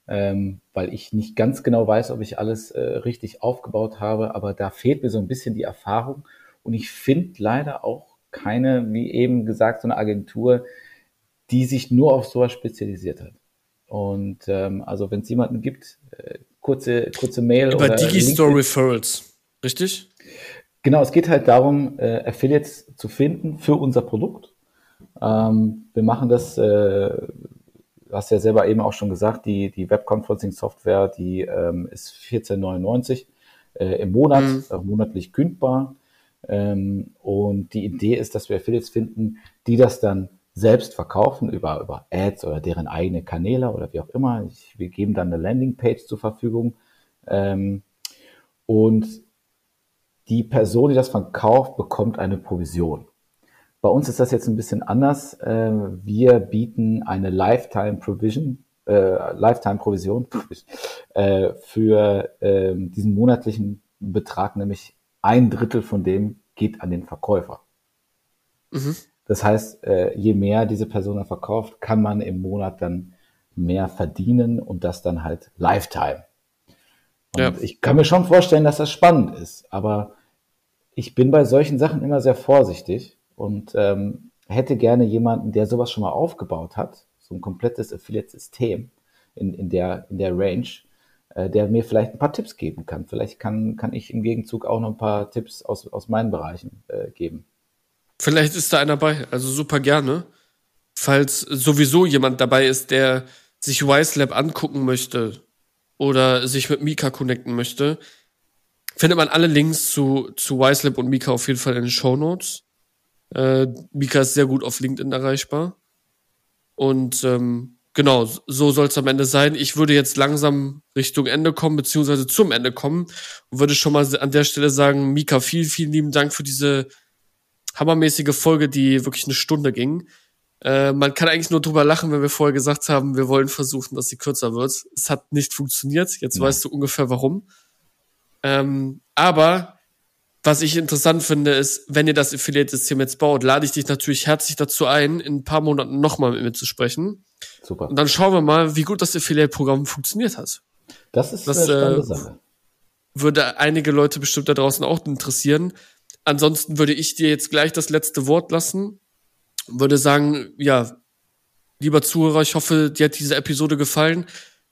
ähm, weil ich nicht ganz genau weiß, ob ich alles äh, richtig aufgebaut habe, aber da fehlt mir so ein bisschen die Erfahrung. Und ich finde leider auch keine, wie eben gesagt, so eine Agentur, die sich nur auf sowas spezialisiert hat. Und ähm, also wenn es jemanden gibt, äh, kurze, kurze Mail.
Über Digistore Referrals, richtig?
Genau, es geht halt darum, äh, Affiliates zu finden für unser Produkt. Ähm, wir machen das, äh, du hast ja selber eben auch schon gesagt, die, die Web-Conferencing-Software, die ähm, ist 14,99 äh, im Monat, mhm. äh, monatlich kündbar. Ähm, und die Idee ist, dass wir Affiliates finden, die das dann selbst verkaufen über, über Ads oder deren eigene Kanäle oder wie auch immer. Ich, wir geben dann eine Landingpage zur Verfügung. Ähm, und die Person, die das verkauft, bekommt eine Provision. Bei uns ist das jetzt ein bisschen anders. Äh, wir bieten eine Lifetime Provision, äh, Lifetime Provision äh, für äh, diesen monatlichen Betrag, nämlich ein Drittel von dem geht an den Verkäufer. Mhm. Das heißt, äh, je mehr diese Person dann verkauft, kann man im Monat dann mehr verdienen und das dann halt Lifetime. Und
Ja.
ich kann mir schon vorstellen, dass das spannend ist, aber ich bin bei solchen Sachen immer sehr vorsichtig und ähm, hätte gerne jemanden, der sowas schon mal aufgebaut hat, so ein komplettes Affiliate-System in, in, der, in der Range, äh, der mir vielleicht ein paar Tipps geben kann. Vielleicht kann, kann ich im Gegenzug auch noch ein paar Tipps aus, aus meinen Bereichen äh, geben.
Vielleicht ist da einer bei, also super gerne. Falls sowieso jemand dabei ist, der sich Wiselab angucken möchte oder sich mit Mika connecten möchte, findet man alle Links zu, zu Wiselab und Mika auf jeden Fall in den Show Notes. Äh, Mika ist sehr gut auf LinkedIn erreichbar. Und ähm, genau, so soll es am Ende sein. Ich würde jetzt langsam Richtung Ende kommen, beziehungsweise zum Ende kommen und würde schon mal an der Stelle sagen, Mika, vielen, vielen lieben Dank für diese hammermäßige Folge, die wirklich eine Stunde ging. Äh, man kann eigentlich nur drüber lachen, wenn wir vorher gesagt haben, wir wollen versuchen, dass sie kürzer wird. Es hat nicht funktioniert. Jetzt
Nein.
weißt du ungefähr warum. Ähm, aber was ich interessant finde, ist, wenn ihr das Affiliate-System jetzt baut, lade ich dich natürlich herzlich dazu ein, in ein paar Monaten nochmal mit mir zu sprechen.
Super.
Und dann schauen wir mal, wie gut das Affiliate-Programm funktioniert hat.
Das ist
Das,
eine spannende
äh,
Sache.
Würde einige Leute bestimmt da draußen auch interessieren. Ansonsten würde ich dir jetzt gleich das letzte Wort lassen. Würde sagen, ja, lieber Zuhörer, ich hoffe, dir hat diese Episode gefallen.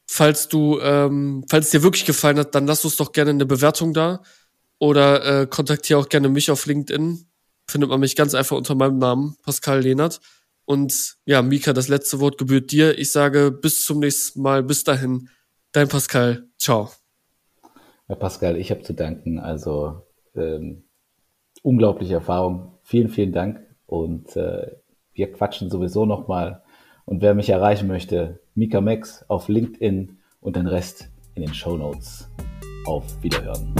Falls du, ähm, falls es dir wirklich gefallen hat, dann lass uns doch gerne eine Bewertung da. Oder äh, kontaktiere auch gerne mich auf LinkedIn. Findet man mich ganz einfach unter meinem Namen, Pascal Lehnert. Und ja, Mika, das letzte Wort gebührt dir. Ich sage bis zum nächsten Mal. Bis dahin, dein Pascal. Ciao.
Ja, Pascal, ich habe zu danken. Also ähm, unglaubliche Erfahrung. Vielen, vielen Dank. Und äh, wir quatschen sowieso nochmal. Und wer mich erreichen möchte, Mika Max auf LinkedIn und den Rest in den Show Notes. Auf Wiederhören.